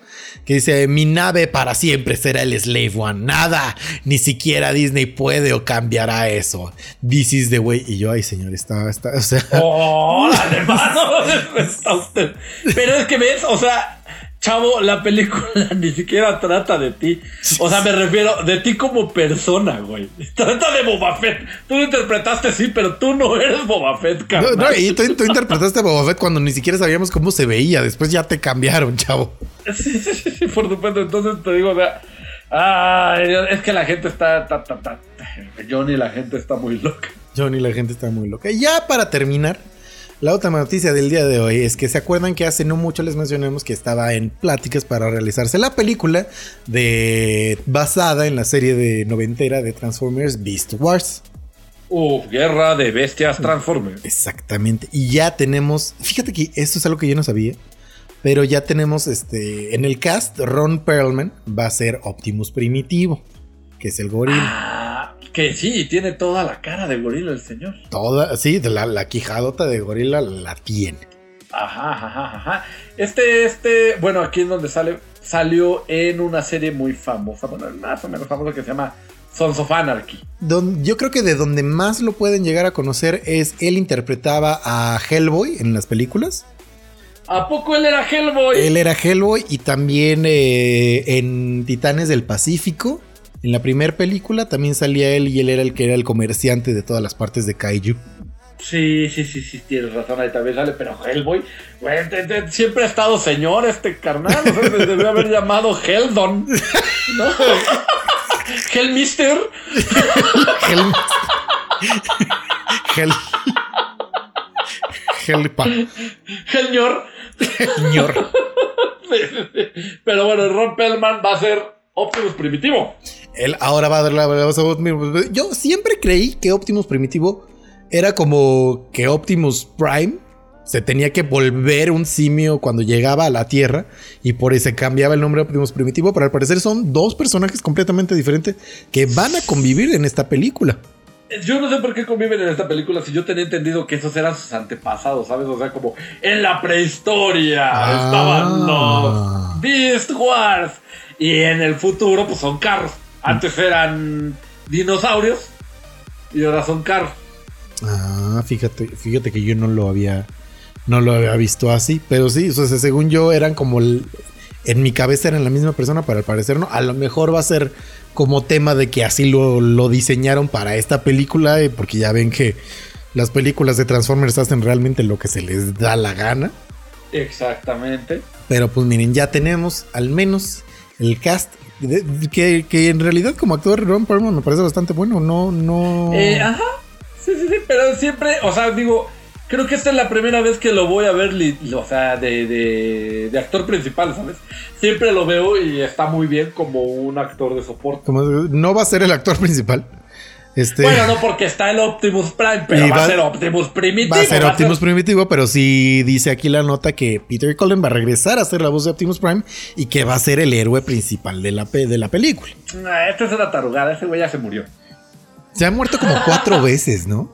que dice: Mi nave para siempre será el Slave One. Nada, ni siquiera Disney puede o cambiará eso. This is the way. Y yo, ay, señor, está, está, o sea, ¡Órale, mano! Está usted. Pero es que ves, o sea, chavo, la película ni siquiera trata de ti. O sea, me refiero de ti como persona, güey. Trata de Boba Fett. Tú lo interpretaste, sí, pero tú no eres Boba Fett, no, carnal. no, y tú, tú interpretaste a Boba Fett cuando ni siquiera sabíamos cómo se veía. Después ya te cambiaron, chavo. Sí, sí, sí, por supuesto. Entonces te digo, o sea, ay, es que la gente está, ta, ta, ta, Johnny, la gente está muy loca. Johnny, la gente está muy loca. Y ya para terminar, la otra noticia del día de hoy es que se acuerdan que hace no mucho les mencionamos que estaba en pláticas para realizarse la película de basada en la serie de noventera de Transformers Beast Wars. Uf, guerra de bestias Transformers. Exactamente. Y ya tenemos, fíjate que esto es algo que yo no sabía, pero ya tenemos este en el cast Ron Perlman va a ser Optimus Primitivo, que es el gorila. Ah, que sí, tiene toda la cara de gorila el señor. Toda, sí, la, la quijadota de gorila la tiene. Ajá, ajá, ajá. Este, este, bueno, aquí es donde sale, salió en una serie muy famosa, bueno, más o menos famosa que se llama Sons of Anarchy. Don- yo creo que de donde más lo pueden llegar a conocer es él interpretaba a Hellboy en las películas. ¿A poco él era Hellboy? Él era Hellboy y también eh, en Titanes del Pacífico. En la primera película también salía él y él era el que era el comerciante de todas las partes de Kaiju. Sí, sí, sí, sí, tienes razón, ahí también sale, pero Hellboy, güey, te- te- siempre ha estado señor este carnal, o sea, se debió haber llamado Heldon, ¿no? Hellmister, Hell. Hell. Hellpa. Hellñor, Ñor. Sí, sí, sí. Pero bueno, Ron Pellman va a ser Optimus Primitivo. Él ahora va a dar la a Optimus. Yo siempre creí que Optimus Primitivo era como que Optimus Prime se tenía que volver un simio cuando llegaba a la Tierra y por eso se cambiaba el nombre de Optimus Primitivo, pero al parecer son dos personajes completamente diferentes que van a convivir en esta película. Yo no sé por qué conviven en esta película si yo tenía entendido que esos eran sus antepasados, ¿sabes? O sea, como en la prehistoria Ah. estaban los Beast Wars y en el futuro pues son carros. Antes eran dinosaurios y ahora son carros. Ah, fíjate, fíjate que yo no lo había no lo había visto así, pero sí, o sea, según yo eran como el- en mi cabeza eran la misma persona, pero al parecer no. A lo mejor va a ser como tema de que así lo, lo diseñaron para esta película, eh, porque ya ven que las películas de Transformers hacen realmente lo que se les da la gana. Exactamente. Pero pues miren, ya tenemos al menos el cast. de- de- que, que en realidad como actor Ron Perlman me parece bastante bueno. No, no. Eh, ajá. Sí, sí, sí, pero siempre, o sea, digo, creo que esta es la primera vez que lo voy a ver, o sea, de, de, de actor principal, ¿sabes? Siempre lo veo y está muy bien como un actor de soporte. como- no va a ser el actor principal. Este. Bueno, no porque está el Optimus Prime, pero va, va- a ser Optimus Primitivo. Va a ser Optimus Primitivo, pero sí dice aquí la nota que Peter Cullen va a regresar a ser la voz de Optimus Prime y que va a ser el héroe principal de la, pe- de la película. Ah, Esta es una tarugada, ese güey ya se murió. Se ha muerto como cuatro veces, ¿no?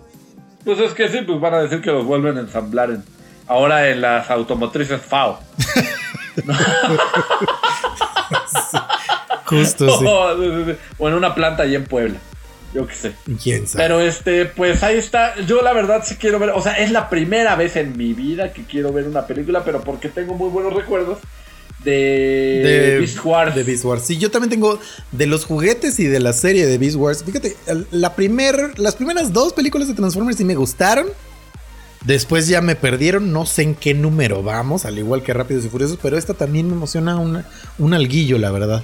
Pues es que sí, pues van a decir que los vuelven a ensamblar en, ahora en las automotrices FAO. Justo, sí. o en una planta ahí en Puebla. Yo qué sé. ¿Quién sabe? Pero este, pues ahí está. Yo la verdad sí quiero ver. O sea, es la primera vez en mi vida que quiero ver una película, pero porque tengo muy buenos recuerdos de, Beast Wars. De Beast Wars. Sí, yo también tengo de los juguetes y de la serie de Beast Wars. Fíjate, la primer, las primeras dos películas de Transformers sí me gustaron. Después ya me perdieron, no sé en qué número vamos, al igual que Rápidos y Furiosos, pero esta también me emociona una- un alguillo, la verdad.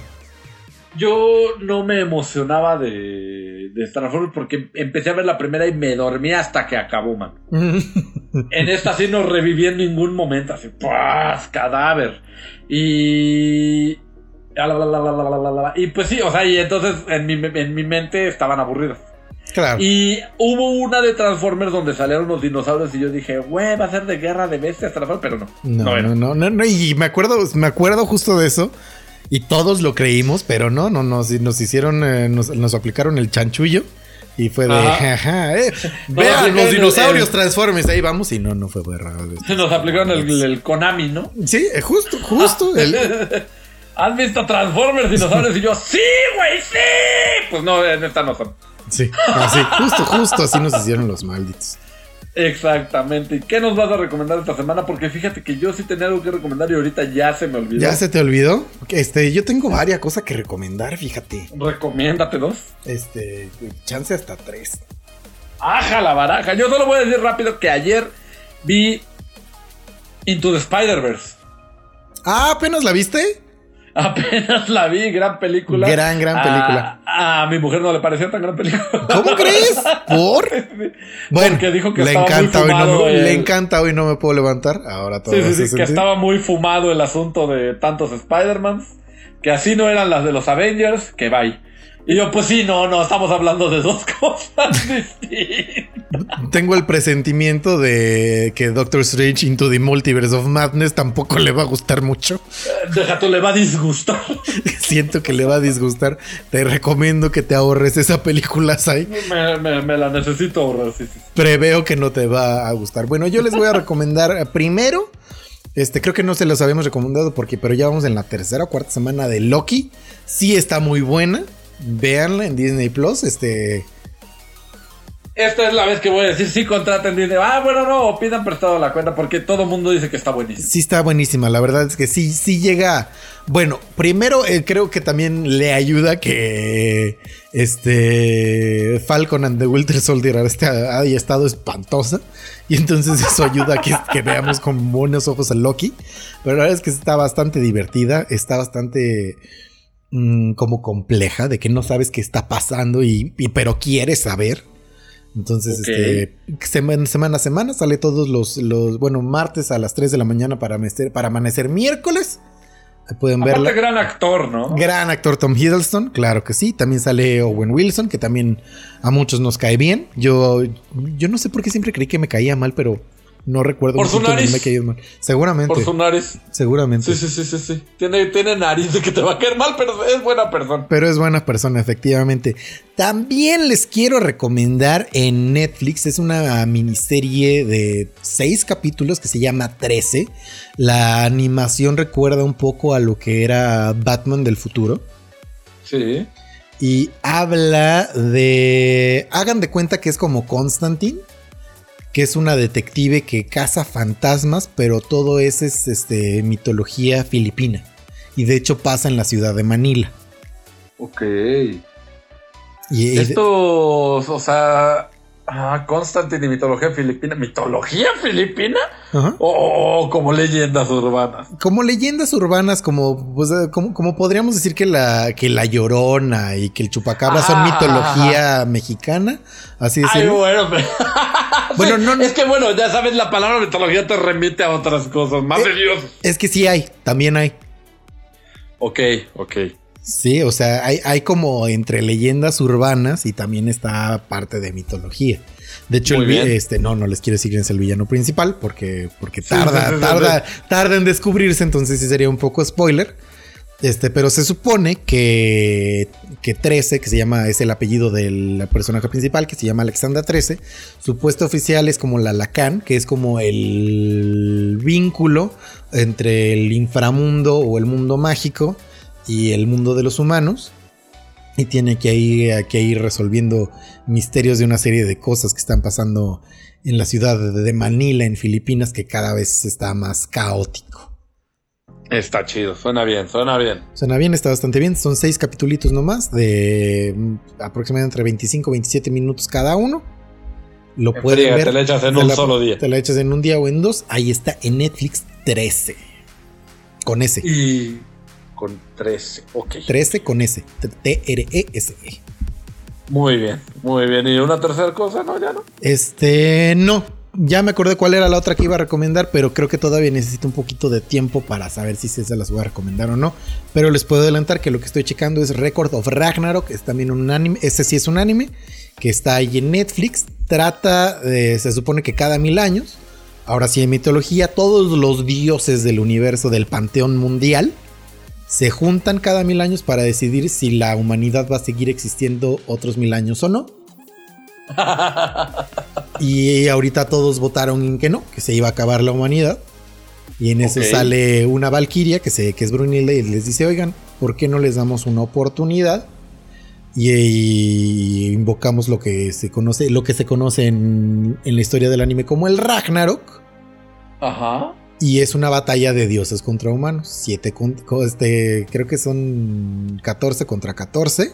Yo no me emocionaba de, de Transformers porque empecé a ver la primera y me dormí hasta que acabó, man. En esta sí no reviví en ningún momento, así, ¡paz! Cadáver. Y. Y pues sí, o sea, y entonces en mi, en mi mente estaban aburridas. claro. Y hubo una de Transformers donde salieron los dinosaurios y yo dije, güey, va a ser de guerra de bestias Transformers, pero no. No, era. no, no, no, no, y me acuerdo, me acuerdo justo de eso. Y todos lo creímos, pero no, no, nos, nos hicieron, eh, nos, nos aplicaron el chanchullo. Y fue de, Ajá. ajá, eh, vean los dinosaurios Transformers, ahí vamos. Y no, no fue berra. Nos aplicaron el, el Konami, ¿no? Sí, eh, justo, justo. el- ¿Has visto Transformers dinosaurios? Y yo, ¡sí, güey, sí! Pues no, en esta no son. sí, así, justo, justo así nos hicieron los malditos. Exactamente. ¿Y qué nos vas a recomendar esta semana? Porque fíjate que yo sí tenía algo que recomendar y ahorita ya se me olvidó. ¿Ya se te olvidó? Este, yo tengo varias cosas que recomendar, fíjate. Recomiéndate dos. Este, chance hasta tres. ¡Aja la baraja! Yo solo voy a decir rápido que ayer vi Into the Spider-Verse. Ah, ¿apenas la viste? Apenas la vi, gran película. Gran, gran película. A, a mi mujer no le pareció tan gran película. ¿Cómo crees? ¿Por? Bueno, Porque dijo que le estaba muy encanta hoy no el- le encanta hoy no me puedo levantar. Ahora todo Sí, sí, sí, que sentido. estaba muy fumado el asunto de tantos Spider-Mans. Que así no eran las de los Avengers, que bye. Y yo, pues sí, no, no, estamos hablando de dos cosas distintas. Tengo el presentimiento de que Doctor Strange Into the Multiverse of Madness tampoco le va a gustar mucho. Deja tú, le va a disgustar. Siento que le va a disgustar. Te recomiendo que te ahorres esa película, Sai. Me, me- me la necesito ahorrar, sí, sí. Preveo que no te va a gustar. Bueno, yo les voy a recomendar primero. Este, creo que no se los habíamos recomendado porque, pero ya vamos en la tercera o cuarta semana de Loki. Sí está muy buena. Véanla en Disney Plus. Este. Esta es la vez que voy a decir, sí, contraten dinero. Ah, bueno, no, pidan prestado la cuenta porque todo el mundo dice que está buenísimo. Sí está buenísima, la verdad es que sí, sí llega. Bueno, primero eh, creo que también le ayuda que este Falcon and the Winter Soldier este, haya estado espantosa y entonces eso ayuda a que, que veamos con buenos ojos a Loki. Pero la verdad es que está bastante divertida, está bastante mm, como compleja de que no sabes qué está pasando y, y- pero quieres saber. Entonces, este, semana, semana a semana sale todos los, los, bueno, martes a las 3 de la mañana para amanecer, para amanecer miércoles. Pueden Aparte, verla. gran actor, ¿no? Gran actor Tom Hiddleston, claro que sí. También sale Owen Wilson, que también a muchos nos cae bien. Yo, yo no sé por qué siempre creí que me caía mal, pero no recuerdo Por su nariz. me mal. Seguramente, Por su nariz. seguramente. Sí, sí, sí, sí, sí. Tiene, tiene nariz de que te va a caer mal, pero es buena persona. Pero es buena persona, efectivamente. También les quiero recomendar en Netflix, es una miniserie de seis capítulos que se llama 13. La animación recuerda un poco a lo que era Batman del futuro. Sí. Y habla de... Hagan de cuenta que es como Constantine, que es una detective que caza fantasmas, pero todo es, es, este, mitología filipina. Y de hecho pasa en la ciudad de Manila. Ok. Y, Estos, o sea. Ah, Constantine y mitología filipina. ¿Mitología filipina? Ajá. O, o como leyendas urbanas. Como leyendas urbanas, como, pues, eh, como, como podríamos decir que la, que la llorona y que el chupacabra son Ah. mitología mexicana. Así Ay, decirlo. bueno, pero- Bueno, Sí, no, no. Es que bueno, ya sabes, la palabra mitología te remite a otras cosas. Más Eh. de Dios. Es que sí hay, también hay. Ok, ok. Sí, o sea, hay, hay como entre leyendas urbanas y también está parte de mitología. De hecho, el este, no, no les quiero decir quién es el villano principal porque, porque tarda, sí, tarda, tarda en descubrirse, entonces sí sería un poco spoiler. Este, pero se supone que, que 13, que se llama, es el apellido del personaje principal, que se llama Alexandra 13, su puesto oficial es como la Lacan, que es como el vínculo entre el inframundo o el mundo mágico y el mundo de los humanos. Y tiene que ir, que ir resolviendo misterios de una serie de cosas que están pasando en la ciudad de Manila, en Filipinas, que cada vez está más caótico. Está chido, suena bien, suena bien. Suena bien, está bastante bien. Son seis capítulos nomás de mm, aproximadamente entre 25 y 27 minutos cada uno. Lo En pueden friega, ver. te la echas en un la- solo día. Te la echas en un día o en dos. Ahí está en Netflix 13. Con S. Y 13. Ok. 13 con S. T-R-E-S-E. Muy bien, muy bien. ¿Y una tercera cosa? No, ya no. Este, no. Ya me acordé cuál era la otra que iba a recomendar, pero creo que todavía necesito un poquito de tiempo para saber si se las voy a recomendar o no. Pero les puedo adelantar que lo que estoy checando es Record of Ragnarok, es también un anime, ese sí es un anime, que está ahí en Netflix. Trata, de- se supone que cada mil años, ahora sí en mitología, todos los dioses del universo, del panteón mundial, se juntan cada mil años para decidir si la humanidad va a seguir existiendo otros mil años o no. Y ahorita todos votaron en que no, que se iba a acabar la humanidad. Y en eso sale una Valkyria que, se, que es Brunilda y les dice, oigan, ¿por qué no les damos una oportunidad? Y, y invocamos lo que se conoce, lo que se conoce en, en la historia del anime como el Ragnarok. Ajá. Y es una batalla de dioses contra humanos. Siete con- este, creo que son 14 contra 14.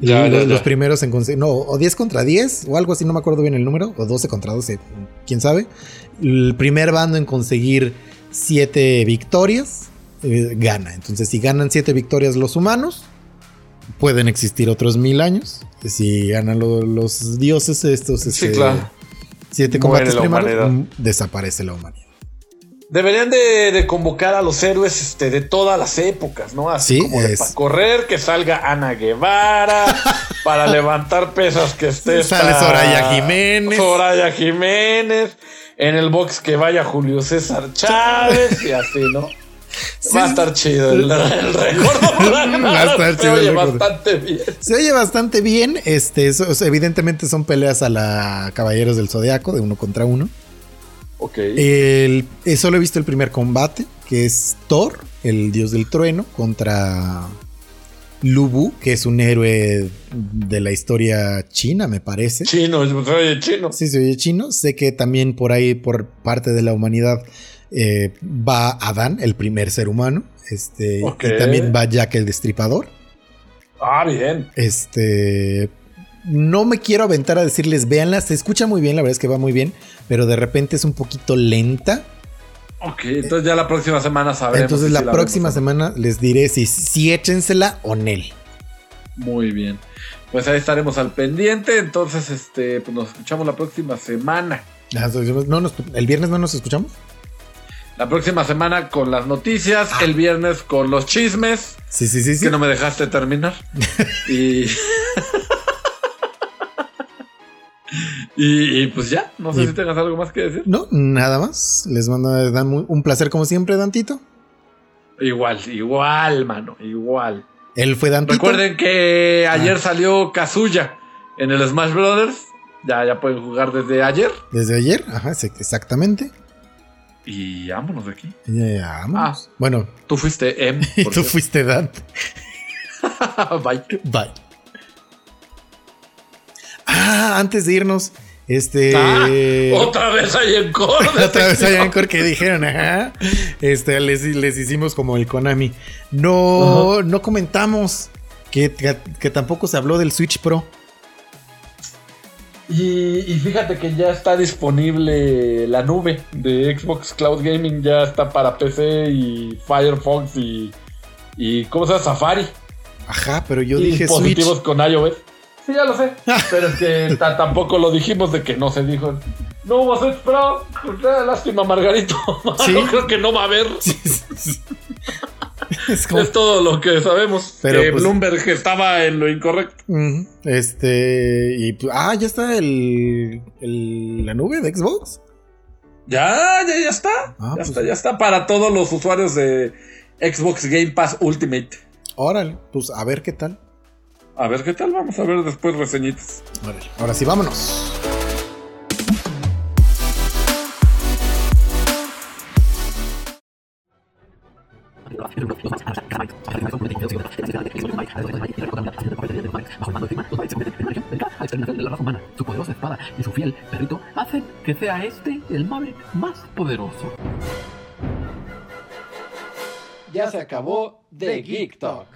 Ya, los, ya, ya. los primeros en conseguir. No, o 10 contra 10, o algo así, no me acuerdo bien el número. O 12 contra 12, quién sabe. El primer bando en conseguir 7 victorias eh, gana. Entonces, si ganan 7 victorias los humanos, pueden existir otros mil años. Si ganan lo- los dioses, estos. Sí, este, claro. Combates la primarios, mm, desaparece la humanidad. Deberían de, de convocar a los héroes este, de todas las épocas, ¿no? Así Sí, como de es- para correr, que salga Ana Guevara, para levantar pesas que esté Sale esta- Soraya Jiménez. Soraya Jiménez. En el box que vaya Julio César Chávez y así, ¿no? Va a estar chido el, el récord. Va a estar Se chido el oye bastante bien. Se oye bastante bien. Este, evidentemente son peleas a la Caballeros del Zodiaco, de uno contra uno. Ok. El, solo he visto el primer combate, que es Thor, el dios del trueno, contra Lubu, que es un héroe de la historia china, me parece. Chino, se oye chino. Sí, se oye chino. Sé que también por ahí, por parte de la humanidad, eh, va Adán, el primer ser humano. Este, Ok. Y también va Jack el Destripador. Ah, bien. Este. No me quiero aventar a decirles, véanla, se escucha muy bien, la verdad es que va muy bien, pero de repente es un poquito lenta. Ok, entonces ya la próxima semana sabremos. Entonces si la próxima vemos. semana les diré si, si échensela o Nel. Muy bien. Pues ahí estaremos al pendiente. Entonces, este, pues nos escuchamos la próxima semana. Ah, No, nos- el viernes no nos escuchamos. La próxima semana con las noticias, el viernes con los chismes, Sí, sí, sí, sí. que no me dejaste terminar. y... y... y pues ya, no sé Y- si tengas algo más que decir. No, nada más. Les mando dan un placer como siempre, Dantito. Igual, igual, mano, igual. Él fue Dantito. Recuerden que ayer salió Kazuya en el Smash Brothers. Ya, ya pueden jugar desde ayer. Desde ayer, ajá, exactamente. Y vámonos de aquí. Ya, vámonos. Bueno, Tú fuiste M. tú fuiste Dante. Bye. Bye. Ah, antes de irnos, este. Ah, otra vez hay encore. Otra vez hay. Anchor que dijeron, ajá. Este, les, les hicimos como el Konami. No, no comentamos que, que, que tampoco se habló del Switch Pro. Y, y fíjate que ya está disponible la nube de Xbox Cloud Gaming. Ya está para PC y Firefox y. y ¿Cómo se llama? Safari. Ajá, pero yo y dije dispositivos Switch. con iOS. Sí, ya lo sé. pero es que ta- tampoco lo dijimos de que no se dijo. No hubo Switch Pro. Eh, lástima, Margarito. Sí. no creo que no va a haber. Sí, sí, sí. Es como- Es todo lo que sabemos. Pero, que pues- Bloomberg estaba en lo incorrecto. Este. Y pues, ah, ya está el, el- la nube de Xbox. Ya, ya, ya está. Ah, ya pues- está, ya está para todos los usuarios de Xbox Game Pass Ultimate. Órale, pues a ver qué tal. A ver qué tal, vamos a ver después reseñitas. Órale. Ahora sí, vámonos. Su poderosa espada y su fiel perrito hacen que sea este el Maverick más poderoso. Ya se acabó The Geek Talk.